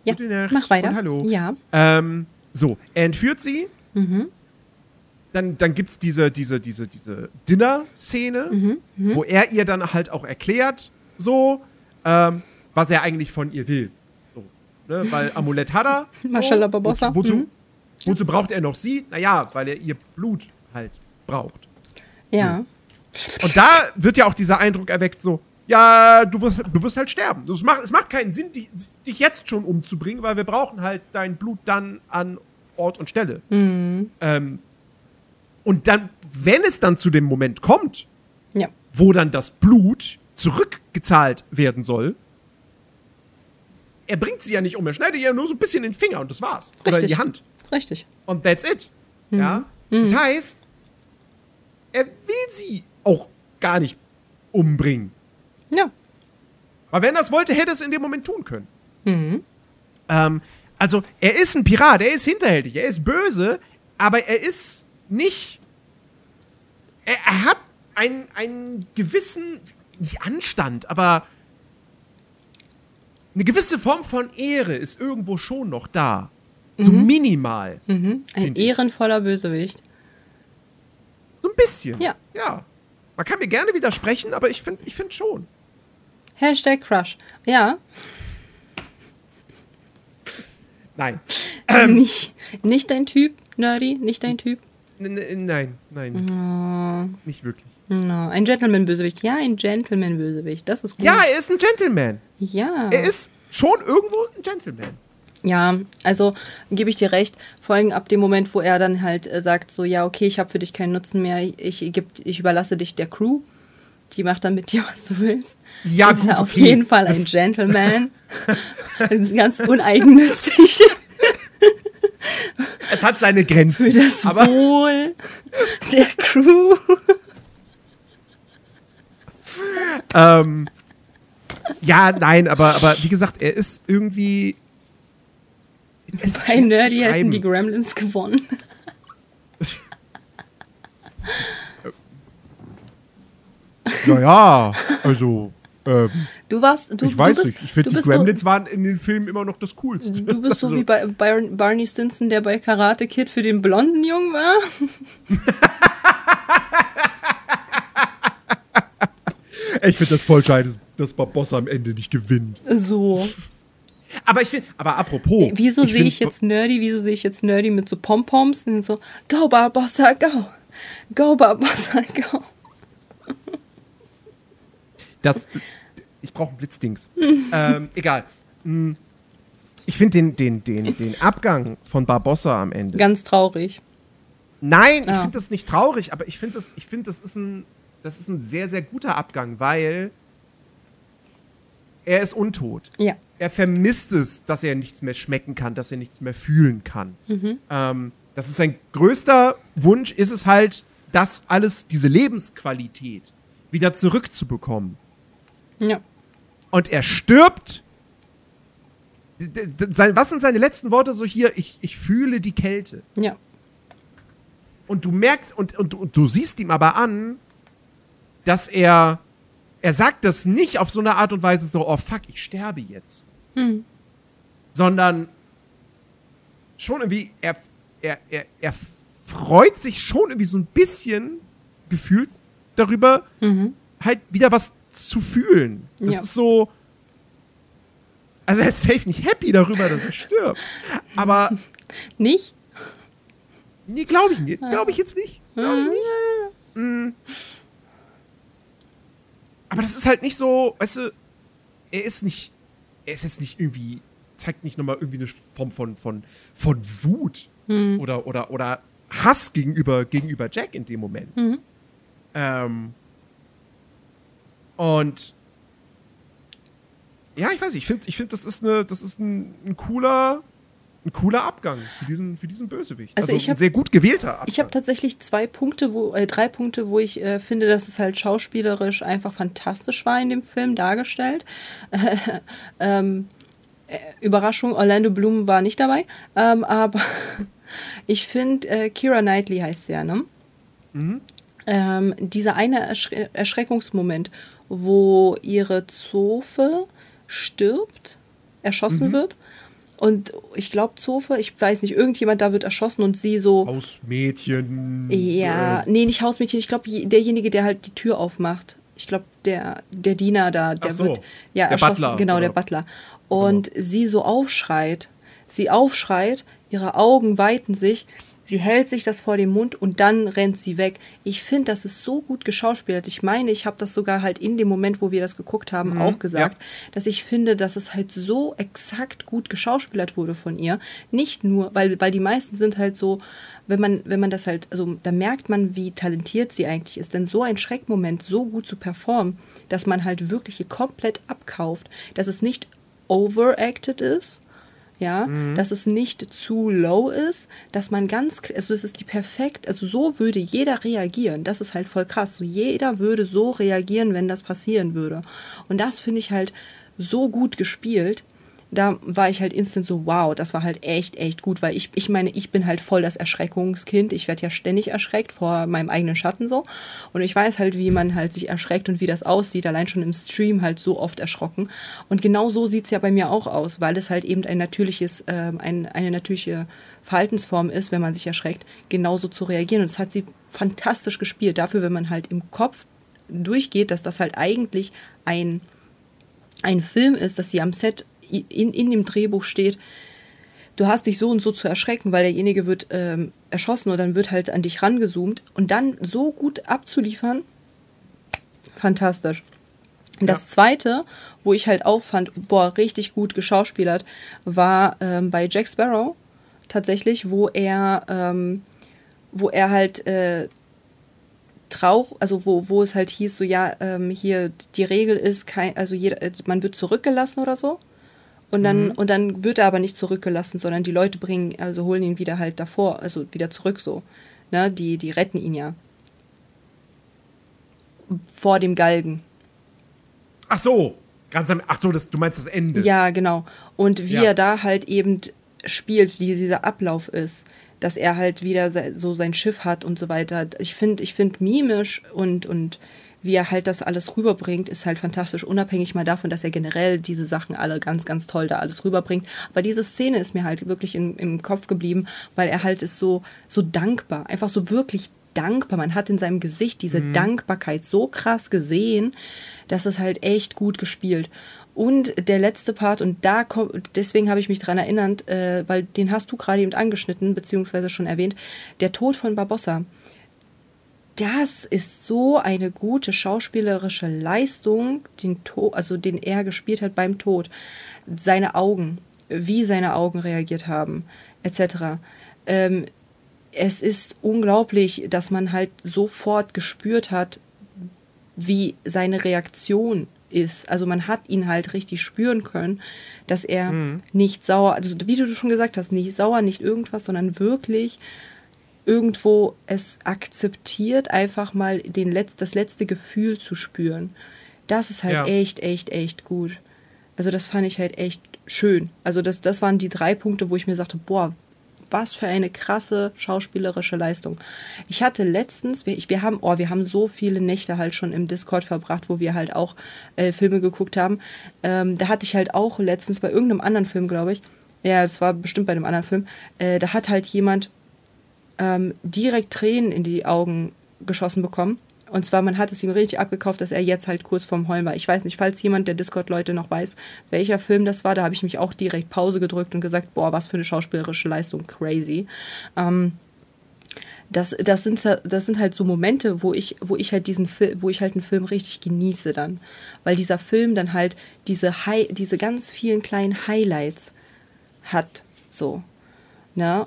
Ja, Gute Nacht mach weiter. hallo. Ja. Ähm, so, er entführt sie. Dann, dann gibt es diese, diese, diese, diese Dinner-Szene, wo er ihr dann halt auch erklärt, so, ähm, was er eigentlich von ihr will. So, ne? Weil Amulett hat er. So. Mashallah, Barbossa. Wozu, wozu, Mhm. wozu braucht er noch sie? Naja, weil er ihr Blut halt braucht. Ja. Und da wird ja auch dieser Eindruck erweckt, so, ja, du wirst, du wirst halt sterben. Es macht, es macht keinen Sinn, dich, dich jetzt schon umzubringen, weil wir brauchen halt dein Blut dann an Ort und Stelle. Ähm, und dann, wenn es dann zu dem Moment kommt, Ja. wo dann das Blut zurückgezahlt werden soll, er bringt sie ja nicht um, er schneidet ihr nur so ein bisschen in den Finger und das war's. Oder in die Richtig. Hand. Richtig. Und that's it. Ja. Das heißt, er will sie auch gar nicht umbringen. Ja. Aber wenn er es wollte, hätte er es in dem Moment tun können. Ähm, also, er ist ein Pirat, er ist hinterhältig, er ist böse, aber er ist nicht. Er, er hat einen, einen gewissen, nicht Anstand, aber eine gewisse Form von Ehre ist irgendwo schon noch da. So minimal. Ein Find ich. ehrenvoller Bösewicht. So ein bisschen. Ja. Ja. Man kann mir gerne widersprechen, aber ich finde ich find schon. Hashtag Crush. Ja. Nein. Nicht, nicht dein Typ, Nerdy, nicht dein Typ. Nein, nein. Oh, Nicht wirklich. no. Ein Gentleman-Bösewicht. Ja, ein Gentleman-Bösewicht. Das ist gut. Ja, er ist ein Gentleman. Ja. Er ist schon irgendwo ein Gentleman. Ja, also gebe ich dir recht. Vor allem ab dem Moment, wo er dann halt äh, sagt, so, ja, okay, ich habe für dich keinen Nutzen mehr, ich, geb, ich überlasse dich der Crew. Die macht dann mit dir, was du willst. Ja, ist gut, er auf okay. jeden Fall ein Das- Gentleman. Das ist ganz uneigennützig Es hat seine Grenzen. für das aber Wohl der Crew. ähm, ja, nein, aber, aber wie gesagt, er ist irgendwie. es Bei Nerdy hätten die Gremlins gewonnen. Naja, also, ähm, Du warst, du, ich weiß du bist, nicht. Ich finde, die Gremlins waren in den Filmen immer noch das Coolste. So, du bist so Also, wie bei Bar Barney Stinson, der bei Karate Kid für den blonden Jungen war. Ich finde das voll scheiße, dass Barbossa am Ende nicht gewinnt. So. Aber ich finde, aber apropos. Wieso sehe ich jetzt Nerdy? Wieso sehe ich jetzt Nerdy mit so Pompoms? Und so, go Barbossa, go. Go Barbossa, go. Das, ich brauche einen Blitzdings. ähm, egal. Hm, Ich finde den, den, den, den Abgang von Barbossa am Ende. Ganz traurig. Nein, ich Ah. finde das nicht traurig, aber ich finde das, ich finde das ist ein, das ist ein sehr, sehr guter Abgang, weil er ist untot. Ja. Er vermisst es, dass er nichts mehr schmecken kann, dass er nichts mehr fühlen kann. Ähm, das ist sein größter Wunsch, ist es halt, das alles, diese Lebensqualität wieder zurückzubekommen. Ja. Und er stirbt. Was sind seine letzten Worte so hier? Ich, ich fühle die Kälte. Ja. Und du merkst, und, und, und du siehst ihm aber an, dass er, er sagt das nicht auf so eine Art und Weise so, oh fuck, ich sterbe jetzt. Sondern schon irgendwie, er, er, er, er freut sich schon irgendwie so ein bisschen gefühlt darüber, halt wieder was zu fühlen. Das Ja. ist so, also er ist safe nicht happy darüber, dass er stirbt. Aber Nicht? Nee, glaube ich nicht. Glaube ich jetzt nicht. Glaube ich nicht. Mm. Aber das ist halt nicht so, weißt du, er ist nicht, er ist jetzt nicht irgendwie, zeigt nicht nochmal irgendwie eine Form von, von, von Wut oder, oder, oder Hass gegenüber, gegenüber Jack in dem Moment. Ähm, und ja, ich weiß nicht, ich finde, ich find, das ist, eine, das ist ein, ein cooler, ein cooler Abgang für diesen, für diesen Bösewicht. Also Also, ich ein hab- sehr gut gewählter Abgang. Ich habe tatsächlich zwei Punkte, wo, äh, drei Punkte, wo ich äh, finde, dass es halt schauspielerisch einfach fantastisch war in dem Film dargestellt. ähm, äh, Überraschung, Orlando Bloom war nicht dabei, ähm, aber ich finde, äh, Kira Knightley heißt sie ja, ne? Ähm, dieser eine Erschre Erschreckungsmoment, wo ihre Zofe stirbt, erschossen wird. Und ich glaube, Zofe, ich weiß nicht, irgendjemand da wird erschossen und sie so. Hausmädchen. Ja, Äh, nee, nicht Hausmädchen. Ich glaube, derjenige, der halt die Tür aufmacht. Ich glaube, der, der Diener da, der so, wird ja der erschossen. Butler, genau, der oder? Butler. Und sie so aufschreit. Sie aufschreit, ihre Augen weiten sich, sie hält sich das vor den Mund und dann rennt sie weg. Ich finde, das ist so gut geschauspielert. Ich meine, ich habe das sogar halt in dem Moment, wo wir das geguckt haben, Mhm, auch gesagt, dass ich finde, dass es halt so exakt gut geschauspielert wurde von ihr. Nicht nur, weil, weil die meisten sind halt so, wenn man, wenn man das halt, also da merkt man, wie talentiert sie eigentlich ist. Denn so ein Schreckmoment so gut zu performen, dass man halt wirklich hier komplett abkauft, dass es nicht overacted ist, ja, dass es nicht zu low ist, dass man ganz, also es ist die perfekt, also so würde jeder reagieren. Das ist halt voll krass. So jeder würde so reagieren, wenn das passieren würde. Und das finde ich halt so gut gespielt. Da war ich halt instant so, wow, das war halt echt, echt gut, weil ich, ich meine, ich bin halt voll das Erschreckungskind. Ich werde ja ständig erschreckt vor meinem eigenen Schatten so. Und ich weiß halt, wie man halt sich erschreckt und wie das aussieht, allein schon im Stream halt so oft erschrocken. Und genau so sieht es ja bei mir auch aus, weil es halt eben ein natürliches, ähm, ein, eine natürliche Verhaltensform ist, wenn man sich erschreckt, genauso zu reagieren. Und das hat sie fantastisch gespielt. Dafür, wenn man halt im Kopf durchgeht, dass das halt eigentlich ein, ein Film ist, dass sie am Set in, in dem Drehbuch steht, du hast dich so und so zu erschrecken, weil derjenige wird ähm, erschossen und dann wird halt an dich rangezoomt und dann so gut abzuliefern, fantastisch. Und Das Ja. zweite, wo ich halt auch fand, boah, richtig gut geschauspielert, war ähm, bei Jack Sparrow tatsächlich, wo er, ähm, wo er halt äh, trauch, also wo, wo es halt hieß, so ja, ähm, hier die Regel ist, kein, also jeder, äh, man wird zurückgelassen oder so. Und dann, und dann wird er aber nicht zurückgelassen, sondern die Leute bringen, also holen ihn wieder halt davor, also wieder zurück so. Ne, die, die retten ihn ja. Vor dem Galgen. Ach so. Ganz am, ach so, das, du meinst das Ende. Ja, genau. Und wie Ja. er da halt eben spielt, wie dieser Ablauf ist, dass er halt wieder so sein Schiff hat und so weiter. Ich finde, ich finde mimisch und, und wie er halt das alles rüberbringt, ist halt fantastisch, unabhängig mal davon, dass er generell diese Sachen alle ganz, ganz toll da alles rüberbringt. Aber diese Szene ist mir halt wirklich in, im Kopf geblieben, weil er halt ist so, so dankbar, einfach so wirklich dankbar. Man hat in seinem Gesicht diese Dankbarkeit so krass gesehen, dass es halt echt gut gespielt. Und der letzte Part, und da kommt, deswegen habe ich mich dran erinnert, äh, weil den hast du gerade eben angeschnitten, beziehungsweise schon erwähnt, der Tod von Barbossa. Das ist so eine gute schauspielerische Leistung, den to also den er gespielt hat beim Tod. Seine Augen, wie seine Augen reagiert haben, etc. Ähm, es ist unglaublich, dass man halt sofort gespürt hat, wie seine Reaktion ist. Also man hat ihn halt richtig spüren können, dass er nicht sauer, also wie du schon gesagt hast, nicht sauer, nicht irgendwas, sondern wirklich irgendwo es akzeptiert, einfach mal den Letz-, das letzte Gefühl zu spüren. Das ist halt Ja. echt, echt, echt gut. Also das fand ich halt echt schön. Also das, das waren die drei Punkte, wo ich mir sagte, boah, was für eine krasse schauspielerische Leistung. Ich hatte letztens, wir, wir haben, oh, wir haben so viele Nächte halt schon im Discord verbracht, wo wir halt auch äh, Filme geguckt haben. Ähm, da hatte ich halt auch letztens bei irgendeinem anderen Film, glaube ich, ja, es war bestimmt bei einem anderen Film, äh, da hat halt jemand ähm, direkt Tränen in die Augen geschossen bekommen. Und zwar, man hat es ihm richtig abgekauft, dass er jetzt halt kurz vorm Heulen war. Ich weiß nicht, falls jemand der Discord-Leute noch weiß, welcher Film das war, da habe ich mich auch direkt Pause gedrückt und gesagt, boah, was für eine schauspielerische Leistung, crazy. Ähm, das, das, sind, das sind halt so Momente, wo ich, wo ich halt diesen Film, wo ich halt einen Film richtig genieße dann. Weil dieser Film dann halt diese, Hi diese ganz vielen kleinen Highlights hat. So. Ne?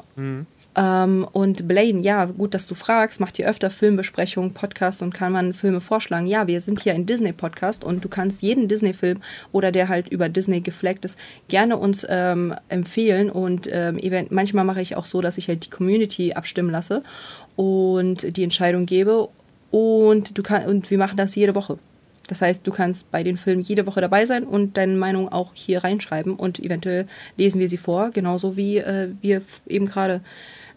Ähm, und Blaine, ja, gut, dass du fragst, macht ihr öfter Filmbesprechungen, Podcasts und kann man Filme vorschlagen? Ja, wir sind hier ein Disney-Podcast und du kannst jeden Disney-Film oder der halt über Disney gefleckt ist, gerne uns ähm, empfehlen. Und ähm, event manchmal mache ich auch so, dass ich halt die Community abstimmen lasse und die Entscheidung gebe. Und du kann, und wir machen das jede Woche. Das heißt, du kannst bei den Filmen jede Woche dabei sein und deine Meinung auch hier reinschreiben und eventuell lesen wir sie vor, genauso wie äh, wir eben gerade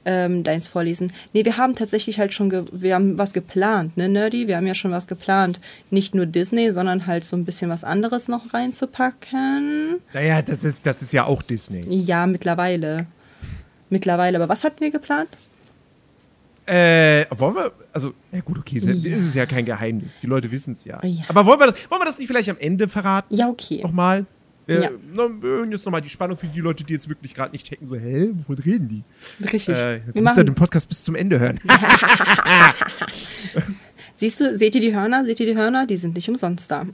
ähm, deins vorlesen. Nee, wir haben tatsächlich halt schon, ge wir haben was geplant, ne, Nerdy? Wir haben ja schon was geplant. Nicht nur Disney, sondern halt so ein bisschen was anderes noch reinzupacken. Naja, das ist, das ist ja auch Disney. Ja, mittlerweile. Mittlerweile. Aber was hatten wir geplant? Äh, wollen wir, also, ja gut, okay, ist, Ja. ist es ja kein Geheimnis. Die Leute wissen es ja. Ja. Aber wollen wir, das, wollen wir das nicht vielleicht am Ende verraten? Ja, okay. Nochmal? Äh, Ja. hören jetzt nochmal die Spannung für die Leute, die jetzt wirklich gerade nicht checken, so, hä, wovon reden die? Richtig. Äh, jetzt wir müsst ihr den Podcast bis zum Ende hören. Siehst du, seht ihr die Hörner? Seht ihr die Hörner? Die sind nicht umsonst da.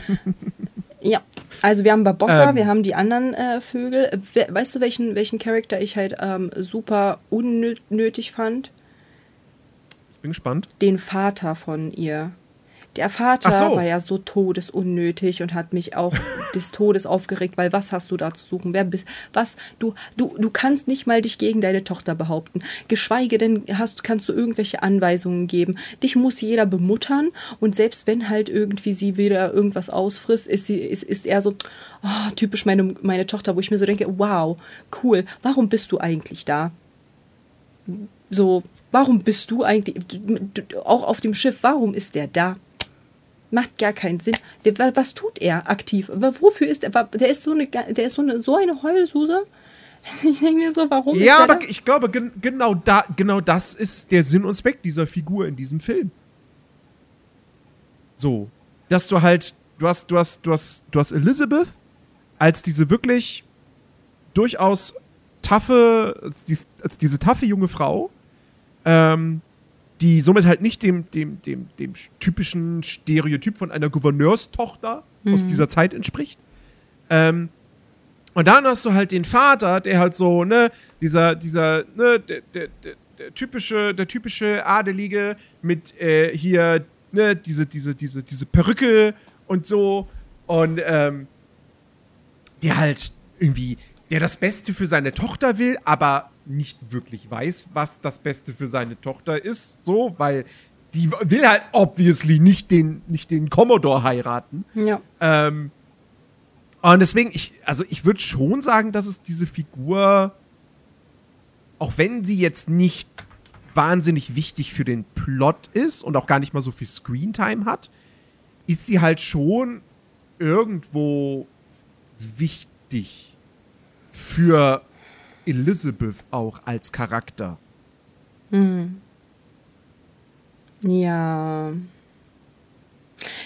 ja, also wir haben Barbossa, Ähm. wir haben die anderen äh, Vögel. We weißt du, welchen, welchen Charakter ich halt ähm, super unnötig fand? Ich bin gespannt. Den Vater von ihr. Der Vater so. war ja so todesunnötig und hat mich auch des Todes aufgeregt, weil was hast du da zu suchen? Wer bist was? Du, du, du kannst nicht mal dich gegen deine Tochter behaupten. Geschweige denn hast, kannst du irgendwelche Anweisungen geben. Dich muss jeder bemuttern und selbst wenn halt irgendwie sie wieder irgendwas ausfrisst, ist sie, ist, ist er so, oh, typisch meine, meine Tochter, wo ich mir so denke, wow, cool, warum bist du eigentlich da? So, warum bist du eigentlich, auch auf dem Schiff, warum ist der da? Macht gar keinen Sinn. Der, wa- was tut er aktiv? Wofür ist er? Der ist so eine, der ist so eine, so eine Heulsuse. Ich denke mir so, warum Ja, ist aber er da? ich glaube, gen genau, da, genau das ist der Sinn und Zweck dieser Figur in diesem Film. So. Dass du halt, du hast, du hast, du hast, du hast Elizabeth als diese wirklich durchaus taffe, als, dies, als diese taffe junge Frau, ähm, die somit halt nicht dem, dem, dem, dem typischen Stereotyp von einer Gouverneurstochter aus dieser Zeit entspricht. Ähm, und dann hast du halt den Vater, der halt so, ne, dieser, dieser, ne, der, der, der, der typische, der typische Adelige mit äh, hier, ne, diese, diese, diese, diese Perücke und so. Und ähm, der halt irgendwie, der das Beste für seine Tochter will, aber nicht wirklich weiß, was das Beste für seine Tochter ist, so, weil die will halt obviously nicht den, nicht den Commodore heiraten. Ja. Ähm, und deswegen, ich, also ich würde schon sagen, dass es diese Figur, auch wenn sie jetzt nicht wahnsinnig wichtig für den Plot ist und auch gar nicht mal so viel Screentime hat, ist sie halt schon irgendwo wichtig für Elizabeth auch als Charakter. Ja.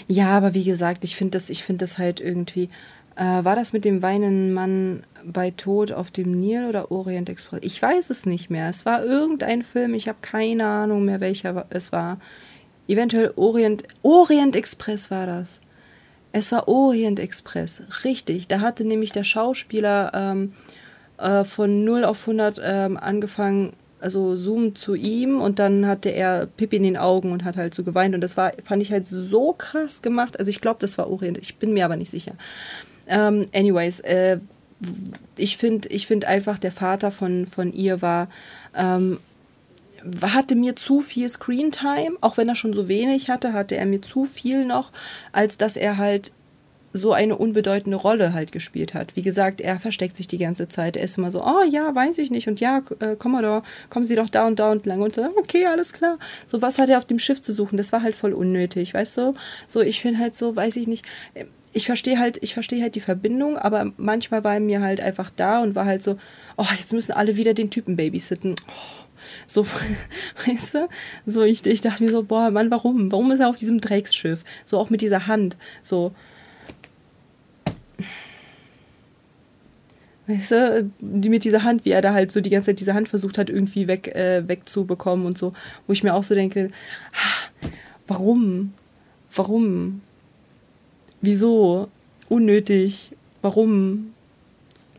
Ja, aber wie gesagt, ich finde das, ich finde das halt irgendwie. Äh, war das mit dem weinenden Mann bei Tod auf dem Nil oder Orient Express? Ich weiß es nicht mehr. Es war irgendein Film, ich habe keine Ahnung mehr, welcher es war. Eventuell Orient, Orient Express war das. Es war Orient Express, richtig. Da hatte nämlich der Schauspieler ähm, äh, von 0 auf 100 ähm, angefangen, also Zoom zu ihm und dann hatte er Pippi in den Augen und hat halt so geweint und das war, fand ich halt so krass gemacht. Also ich glaube, das war Orient, ich bin mir aber nicht sicher. Ähm, anyways, äh, ich finde ich find einfach, der Vater von, von ihr war, ähm, hatte mir zu viel Screentime, auch wenn er schon so wenig hatte, hatte er mir zu viel noch, als dass er halt so eine unbedeutende Rolle halt gespielt hat. Wie gesagt, er versteckt sich die ganze Zeit. Er ist immer so, oh ja, weiß ich nicht. Und ja, äh, Commodore, kommen Sie doch da und da und lang. Und so, okay, alles klar. So, was hat er auf dem Schiff zu suchen? Das war halt voll unnötig, weißt du? So, ich finde halt so, weiß ich nicht. äh, Ich verstehe halt, ich verstehe halt die Verbindung, aber manchmal war er mir halt einfach da und war halt so, oh, jetzt müssen alle wieder den Typen babysitten. Oh, so, weißt du? So, ich, ich dachte mir so, boah, Mann, warum? Warum ist er auf diesem Drecksschiff? So auch mit dieser Hand. So, Weißt du, die mit dieser Hand, wie er da halt so die ganze Zeit diese Hand versucht hat, irgendwie weg, äh, wegzubekommen und so, wo ich mir auch so denke, ah, warum? Warum? Wieso? Unnötig. Warum?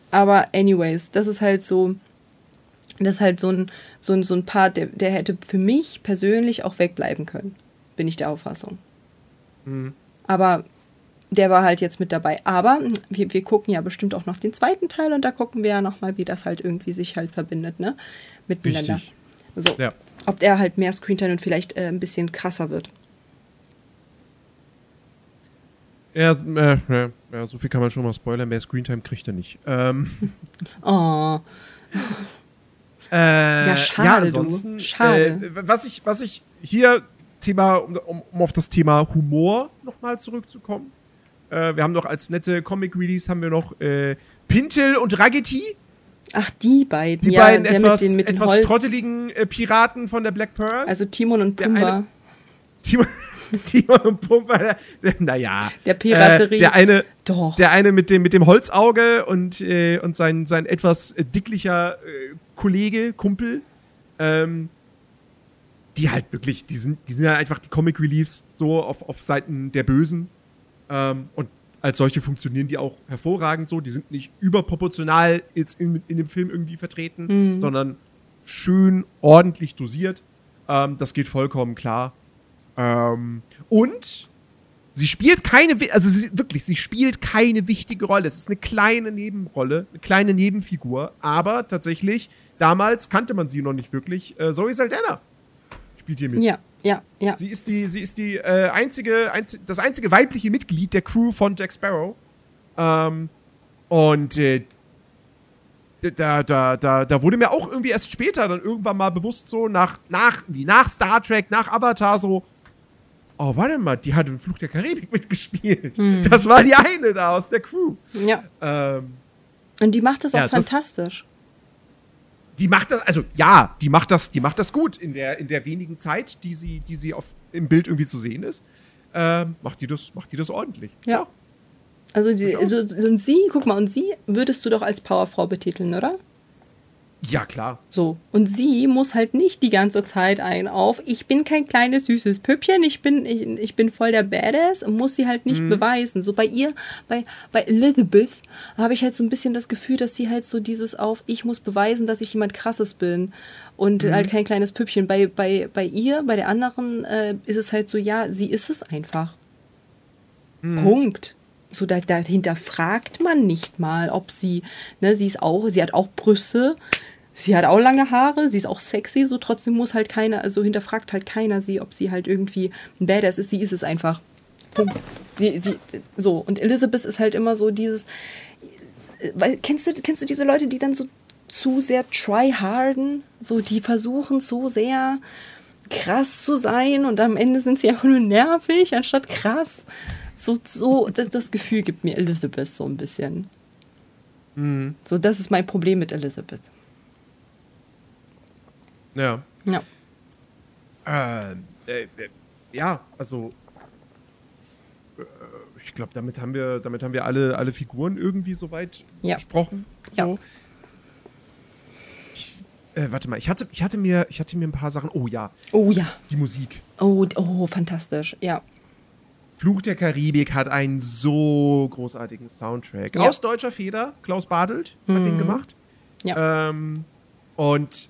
Aber anyways, das ist halt so, das ist halt so ein, so ein, so ein Part, der, der hätte für mich persönlich auch wegbleiben können. Bin ich der Auffassung. Aber der war halt jetzt mit dabei. Aber wir, wir gucken ja bestimmt auch noch den zweiten Teil und da gucken wir ja nochmal, wie das halt irgendwie sich halt verbindet, ne? Miteinander. Richtig. So. Ja. Ob der halt mehr Screentime und vielleicht äh, ein bisschen krasser wird. Ja, äh, ja, so viel kann man schon mal spoilern. Mehr Screentime kriegt er nicht. Ähm, Oh, Äh, Ja, schade, Ja, ansonsten, Schade. Äh, was ich, was ich hier Thema, um, um, um auf das Thema Humor nochmal zurückzukommen. Äh, wir haben noch als nette Comic Release haben wir noch äh, Pintel und Raggedy, ach, die beiden. die ja, beiden etwas, mit den, mit etwas Holz. trotteligen äh, Piraten von der Black Pearl. Also Timon und Pumba. eine- Timon, Timon und Pumba, der, der, naja. Der Piraterie. Äh, der eine, Doch. der eine mit dem, mit dem Holzauge und, äh, und sein, sein etwas äh, dicklicher äh, Kollege, Kumpel, ähm, die halt wirklich, die sind, die sind ja einfach die Comic Reliefs so auf, auf Seiten der Bösen. Ähm, und als solche funktionieren die auch hervorragend so. Die sind nicht überproportional jetzt in, in dem Film irgendwie vertreten, sondern schön ordentlich dosiert. Ähm, das geht vollkommen klar. Ähm, und sie spielt keine, also sie, wirklich, sie spielt keine wichtige Rolle. Es ist eine kleine Nebenrolle, eine kleine Nebenfigur, aber tatsächlich, damals kannte man sie noch nicht wirklich. Äh, Zoe Saldana spielt hier mit. Ja, ja, ja. Sie ist die, sie ist die äh, einzige, einzi das einzige weibliche Mitglied der Crew von Jack Sparrow. Ähm, und äh, da, da, da, da wurde mir auch irgendwie erst später dann irgendwann mal bewusst so nach, nach, wie nach Star Trek, nach Avatar so, oh, warte mal, die hat im Fluch der Karibik mitgespielt. Das war die eine da aus der Crew. ja. Ähm, Und die macht das auch Ja, das- fantastisch. Die macht das, also ja, die macht das, die macht das gut in der, in der wenigen Zeit, die sie, die sie auf, im Bild irgendwie zu sehen ist. Ähm, macht die das, macht die das ordentlich. Ja. Also, die, also, und sie, guck mal, und sie würdest du doch als Powerfrau betiteln, oder? Ja, klar. So. Und sie muss halt nicht die ganze Zeit ein auf, ich bin kein kleines süßes Püppchen, ich bin, ich, ich bin voll der Badass und muss sie halt nicht beweisen. So bei ihr, bei, bei Elizabeth habe ich halt so ein bisschen das Gefühl, dass sie halt so dieses auf, ich muss beweisen, dass ich jemand krasses bin und halt kein kleines Püppchen. Bei, bei, bei ihr, bei der anderen äh, ist es halt so, ja, sie ist es einfach. Punkt. So, da, da hinterfragt man nicht mal, ob sie, ne, sie ist auch, sie hat auch Brüste, sie hat auch lange Haare, sie ist auch sexy, so trotzdem muss halt keiner, also hinterfragt halt keiner sie, ob sie halt irgendwie ein Badass ist, sie ist es einfach. Punkt. Sie, sie, so, und Elizabeth ist halt immer so dieses, weil, kennst du, kennst du diese Leute, die dann so zu sehr tryharden. So, die versuchen so sehr krass zu sein und am Ende sind sie einfach nur nervig anstatt krass. So, so das, das Gefühl gibt mir Elizabeth so ein bisschen. So, das ist mein Problem mit Elizabeth. Ja. Ja. Ähm, äh, äh, ja, also äh, ich glaube, damit haben wir, damit haben wir alle, alle Figuren irgendwie soweit Ja. besprochen. Ja. So. Ich, äh, warte mal, ich hatte, ich hatte mir, ich hatte mir ein paar Sachen. Oh ja, Oh ja. die Musik. Oh, oh, fantastisch. Ja. Fluch der Karibik hat einen so großartigen Soundtrack. Ja. Aus deutscher Feder. Klaus Badelt hat den gemacht. Ja. Ähm, und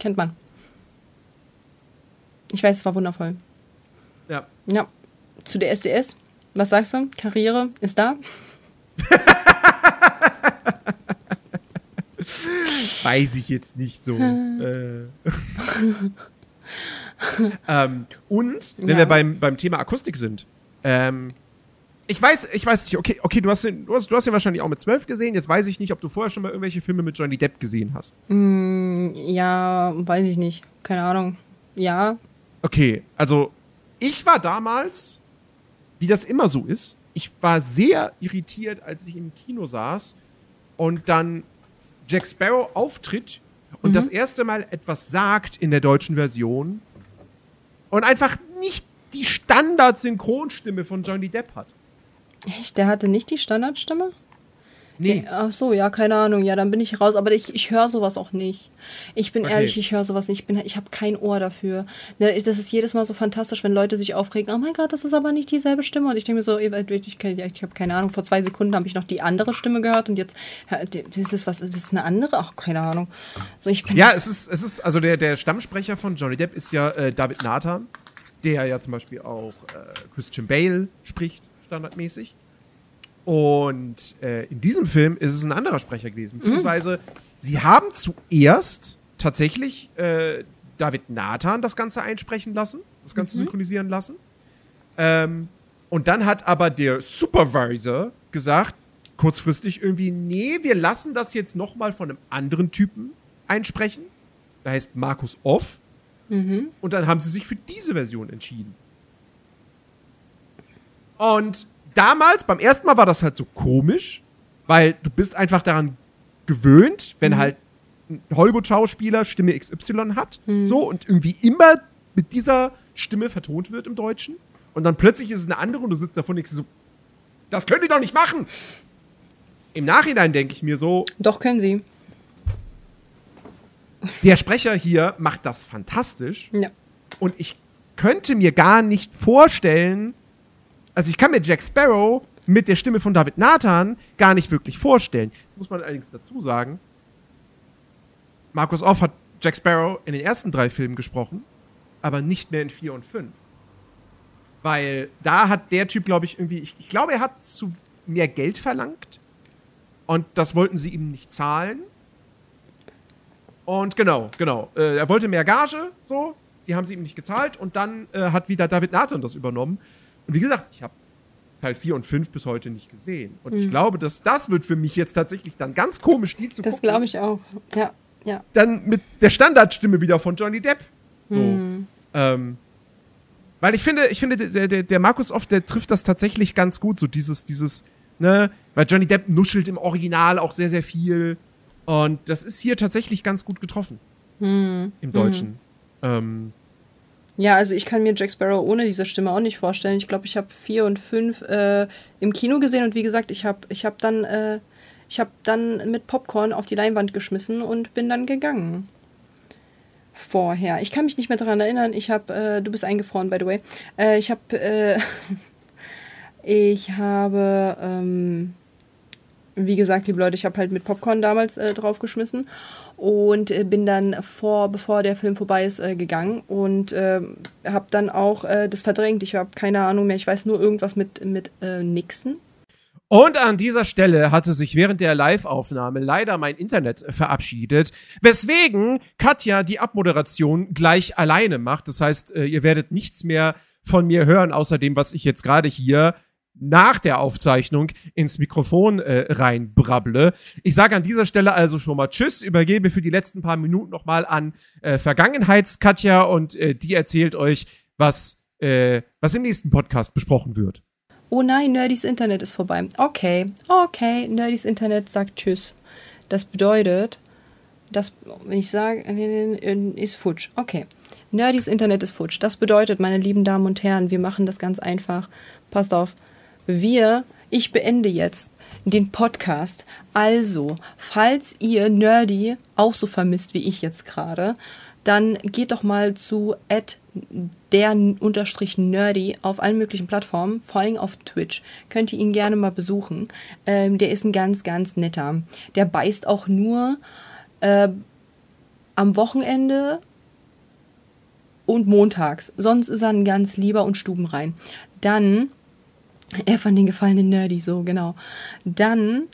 kennt man. Ich weiß, es war wundervoll. Ja. Ja. Zu der SDS. Was sagst du? Karriere ist da? Weiß ich jetzt nicht so. äh. ähm, und wenn Ja. wir beim, beim Thema Akustik sind, ähm, ich weiß, ich weiß nicht, okay, okay, du hast den, du hast, du hast den wahrscheinlich auch mit zwölf gesehen. Jetzt weiß ich nicht, ob du vorher schon mal irgendwelche Filme mit Johnny Depp gesehen hast. Ja, weiß ich nicht. Keine Ahnung. Ja. Okay, also ich war damals, wie das immer so ist, ich war sehr irritiert, als ich im Kino saß und dann Jack Sparrow auftritt und das erste Mal etwas sagt in der deutschen Version und einfach nicht die Standard-Synchronstimme von Johnny Depp hat. Echt? Der hatte nicht die Standardstimme? Nee. Ach so, ja, keine Ahnung. Ja, dann bin ich raus. Aber ich, ich höre sowas auch nicht. Ich bin Okay. ehrlich, ich höre sowas nicht. Ich, bin, ich habe kein Ohr dafür. Ne, Das ist jedes Mal so fantastisch, wenn Leute sich aufregen. Oh mein Gott, das ist aber nicht dieselbe Stimme. Und ich denke mir so, ich, ich, ich habe keine Ahnung. Vor zwei Sekunden habe ich noch die andere Stimme gehört und jetzt das ist was. Das ist eine andere. Ach, keine Ahnung. So, ich bin Ja, es ist, es ist, also der, der Stammsprecher von Johnny Depp ist ja äh, David Nathan, der ja zum Beispiel auch äh, Christian Bale spricht, standardmäßig. Und äh, in diesem Film ist es ein anderer Sprecher gewesen. Beziehungsweise, sie haben zuerst tatsächlich äh, David Nathan das Ganze einsprechen lassen, das Ganze synchronisieren lassen. Ähm, und dann hat aber der Supervisor gesagt, kurzfristig irgendwie, nee, wir lassen das jetzt noch mal von einem anderen Typen einsprechen. Der heißt Markus Off. Und dann haben sie sich für diese Version entschieden. Und damals, beim ersten Mal war das halt so komisch, weil du bist einfach daran gewöhnt, wenn halt ein Hollywood-Schauspieler Stimme XY hat, so und irgendwie immer mit dieser Stimme vertont wird im Deutschen. Und dann plötzlich ist es eine andere und du sitzt davor und denkst so, das können die doch nicht machen. Im Nachhinein denke ich mir so, Doch, können sie. der Sprecher hier macht das fantastisch. Ja. Und ich könnte mir gar nicht vorstellen, also ich kann mir Jack Sparrow mit der Stimme von David Nathan gar nicht wirklich vorstellen. Das muss man allerdings dazu sagen. Markus Off hat Jack Sparrow in den ersten drei Filmen gesprochen, aber nicht mehr in vier und fünf. Weil da hat der Typ, glaube ich, irgendwie, ich, ich glaube, er hat zu mehr Geld verlangt. Und das wollten sie ihm nicht zahlen. Und genau, genau. Äh, er wollte mehr Gage, so. Die haben sie ihm nicht gezahlt. Und dann äh, hat wieder David Nathan das übernommen. Und wie gesagt, ich habe Teil 4 und 5 bis heute nicht gesehen. Und ich glaube, dass das wird für mich jetzt tatsächlich dann ganz komisch, die zu Das glaube ich auch. Ja, ja. Dann mit der Standardstimme wieder von Johnny Depp. So. Ähm, weil ich finde, ich finde, der, der, der Markus Off, der trifft das tatsächlich ganz gut. So dieses, dieses, ne, weil Johnny Depp nuschelt im Original auch sehr, sehr viel. Und das ist hier tatsächlich ganz gut getroffen. Im Deutschen. Ähm, Ja, also ich kann mir Jack Sparrow ohne diese Stimme auch nicht vorstellen. Ich glaube, ich habe vier und fünf äh, im Kino gesehen und wie gesagt, ich habe ich hab dann, äh, ich habe dann mit Popcorn auf die Leinwand geschmissen und bin dann gegangen. Vorher. Ich kann mich nicht mehr daran erinnern. Ich habe, äh, du bist eingefroren, by the way. Äh, ich habe, äh, ich habe, ähm, wie gesagt, liebe Leute, ich habe halt mit Popcorn damals äh, draufgeschmissen und äh, bin dann vor, bevor der Film vorbei ist, äh, gegangen und äh, habe dann auch äh, das verdrängt. Ich habe keine Ahnung mehr. Ich weiß nur irgendwas mit, mit äh, Nixon. Und an dieser Stelle hatte sich während der Live-Aufnahme leider mein Internet verabschiedet, weswegen Katja die Abmoderation gleich alleine macht. Das heißt, äh, ihr werdet nichts mehr von mir hören, außer dem, was ich jetzt gerade hier nach der Aufzeichnung ins Mikrofon äh, reinbrabble. Ich sage an dieser Stelle also schon mal Tschüss, übergebe für die letzten paar Minuten nochmal an äh, Vergangenheits-Katja und äh, die erzählt euch, was, äh, was im nächsten Podcast besprochen wird. Oh nein, Nerdys Internet ist vorbei. Okay, okay, Nerdys Internet sagt Tschüss. Das bedeutet, dass, wenn ich sage, äh, ist futsch. Okay. Nerdys Internet ist futsch. Das bedeutet, meine lieben Damen und Herren, wir machen das ganz einfach. Passt auf. Wir, ich beende jetzt den Podcast. Also, falls ihr Nerdy auch so vermisst wie ich jetzt gerade, dann geht doch mal zu der unterstrich nerdy auf allen möglichen Plattformen, vor allem auf Twitch. Könnt ihr ihn gerne mal besuchen. Ähm, der ist ein ganz, ganz netter. Der beißt auch nur äh, am Wochenende und montags. Sonst ist er ein ganz lieber und stubenrein. Dann, er von den gefallenen Nerdy, so genau. Dann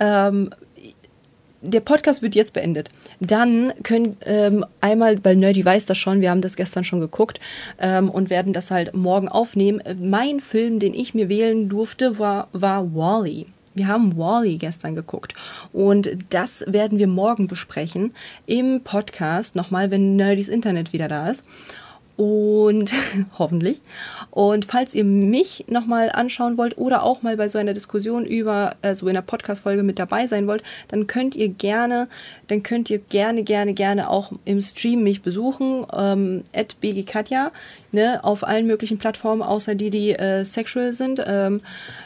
ähm, der Podcast wird jetzt beendet. Dann können ähm, einmal, weil Nerdy weiß das schon, wir haben das gestern schon geguckt ähm, und werden das halt morgen aufnehmen. Mein Film, den ich mir wählen durfte, war, war Wally. Wir haben Wally gestern geguckt und das werden wir morgen besprechen im Podcast nochmal, wenn Nerdys Internet wieder da ist und hoffentlich. Und falls ihr mich nochmal anschauen wollt oder auch mal bei so einer Diskussion über äh, so einer Podcast-Folge mit dabei sein wollt, dann könnt ihr gerne, dann könnt ihr gerne, gerne, gerne auch im Stream mich besuchen, ähm, at bgkatja, ne, auf allen möglichen Plattformen, außer die, die äh, sexual sind. Ähm,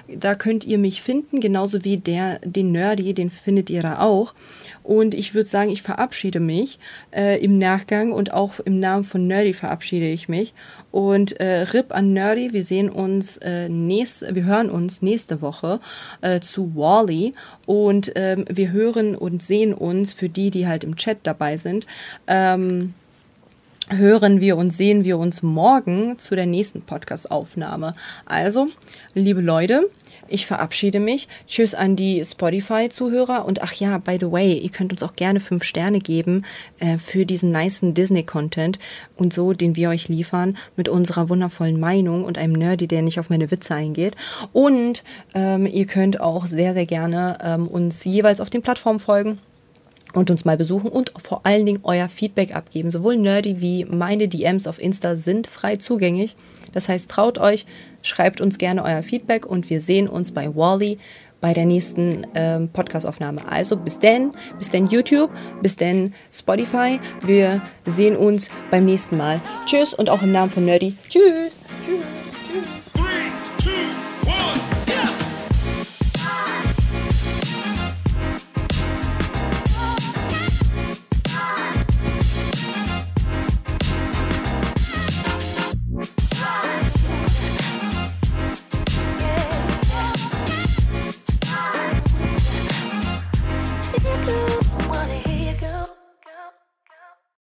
da könnt ihr mich finden, genauso wie der, den Nerdy, den findet ihr da auch. Und ich würde sagen, ich verabschiede mich äh, im Nachgang und auch im Namen von Nerdy verabschiede ich mich. Und äh, RIP an Nerdy, wir sehen uns äh, nächste, wir hören uns nächste Woche äh, zu Wally und ähm, wir hören und sehen uns für die, die halt im Chat dabei sind. Ähm, hören wir und sehen wir uns morgen zu der nächsten Podcast-Aufnahme. Also, liebe Leute, ich verabschiede mich. Tschüss an die Spotify-Zuhörer. Und ach ja, by the way, ihr könnt uns auch gerne fünf Sterne geben äh, für diesen niceen Disney-Content und so, den wir euch liefern, mit unserer wundervollen Meinung und einem Nerdy, der nicht auf meine Witze eingeht. Und ähm, ihr könnt auch sehr, sehr gerne ähm, uns jeweils auf den Plattformen folgen und uns mal besuchen und vor allen Dingen euer Feedback abgeben. Sowohl Nerdy wie meine DMs auf Insta sind frei zugänglich. Das heißt, traut euch, schreibt uns gerne euer Feedback und wir sehen uns bei Wally bei der nächsten ähm, Podcastaufnahme. Also bis denn, bis denn YouTube, bis denn Spotify. Wir sehen uns beim nächsten Mal. Tschüss und auch im Namen von Nerdy. Tschüss. Tschüss.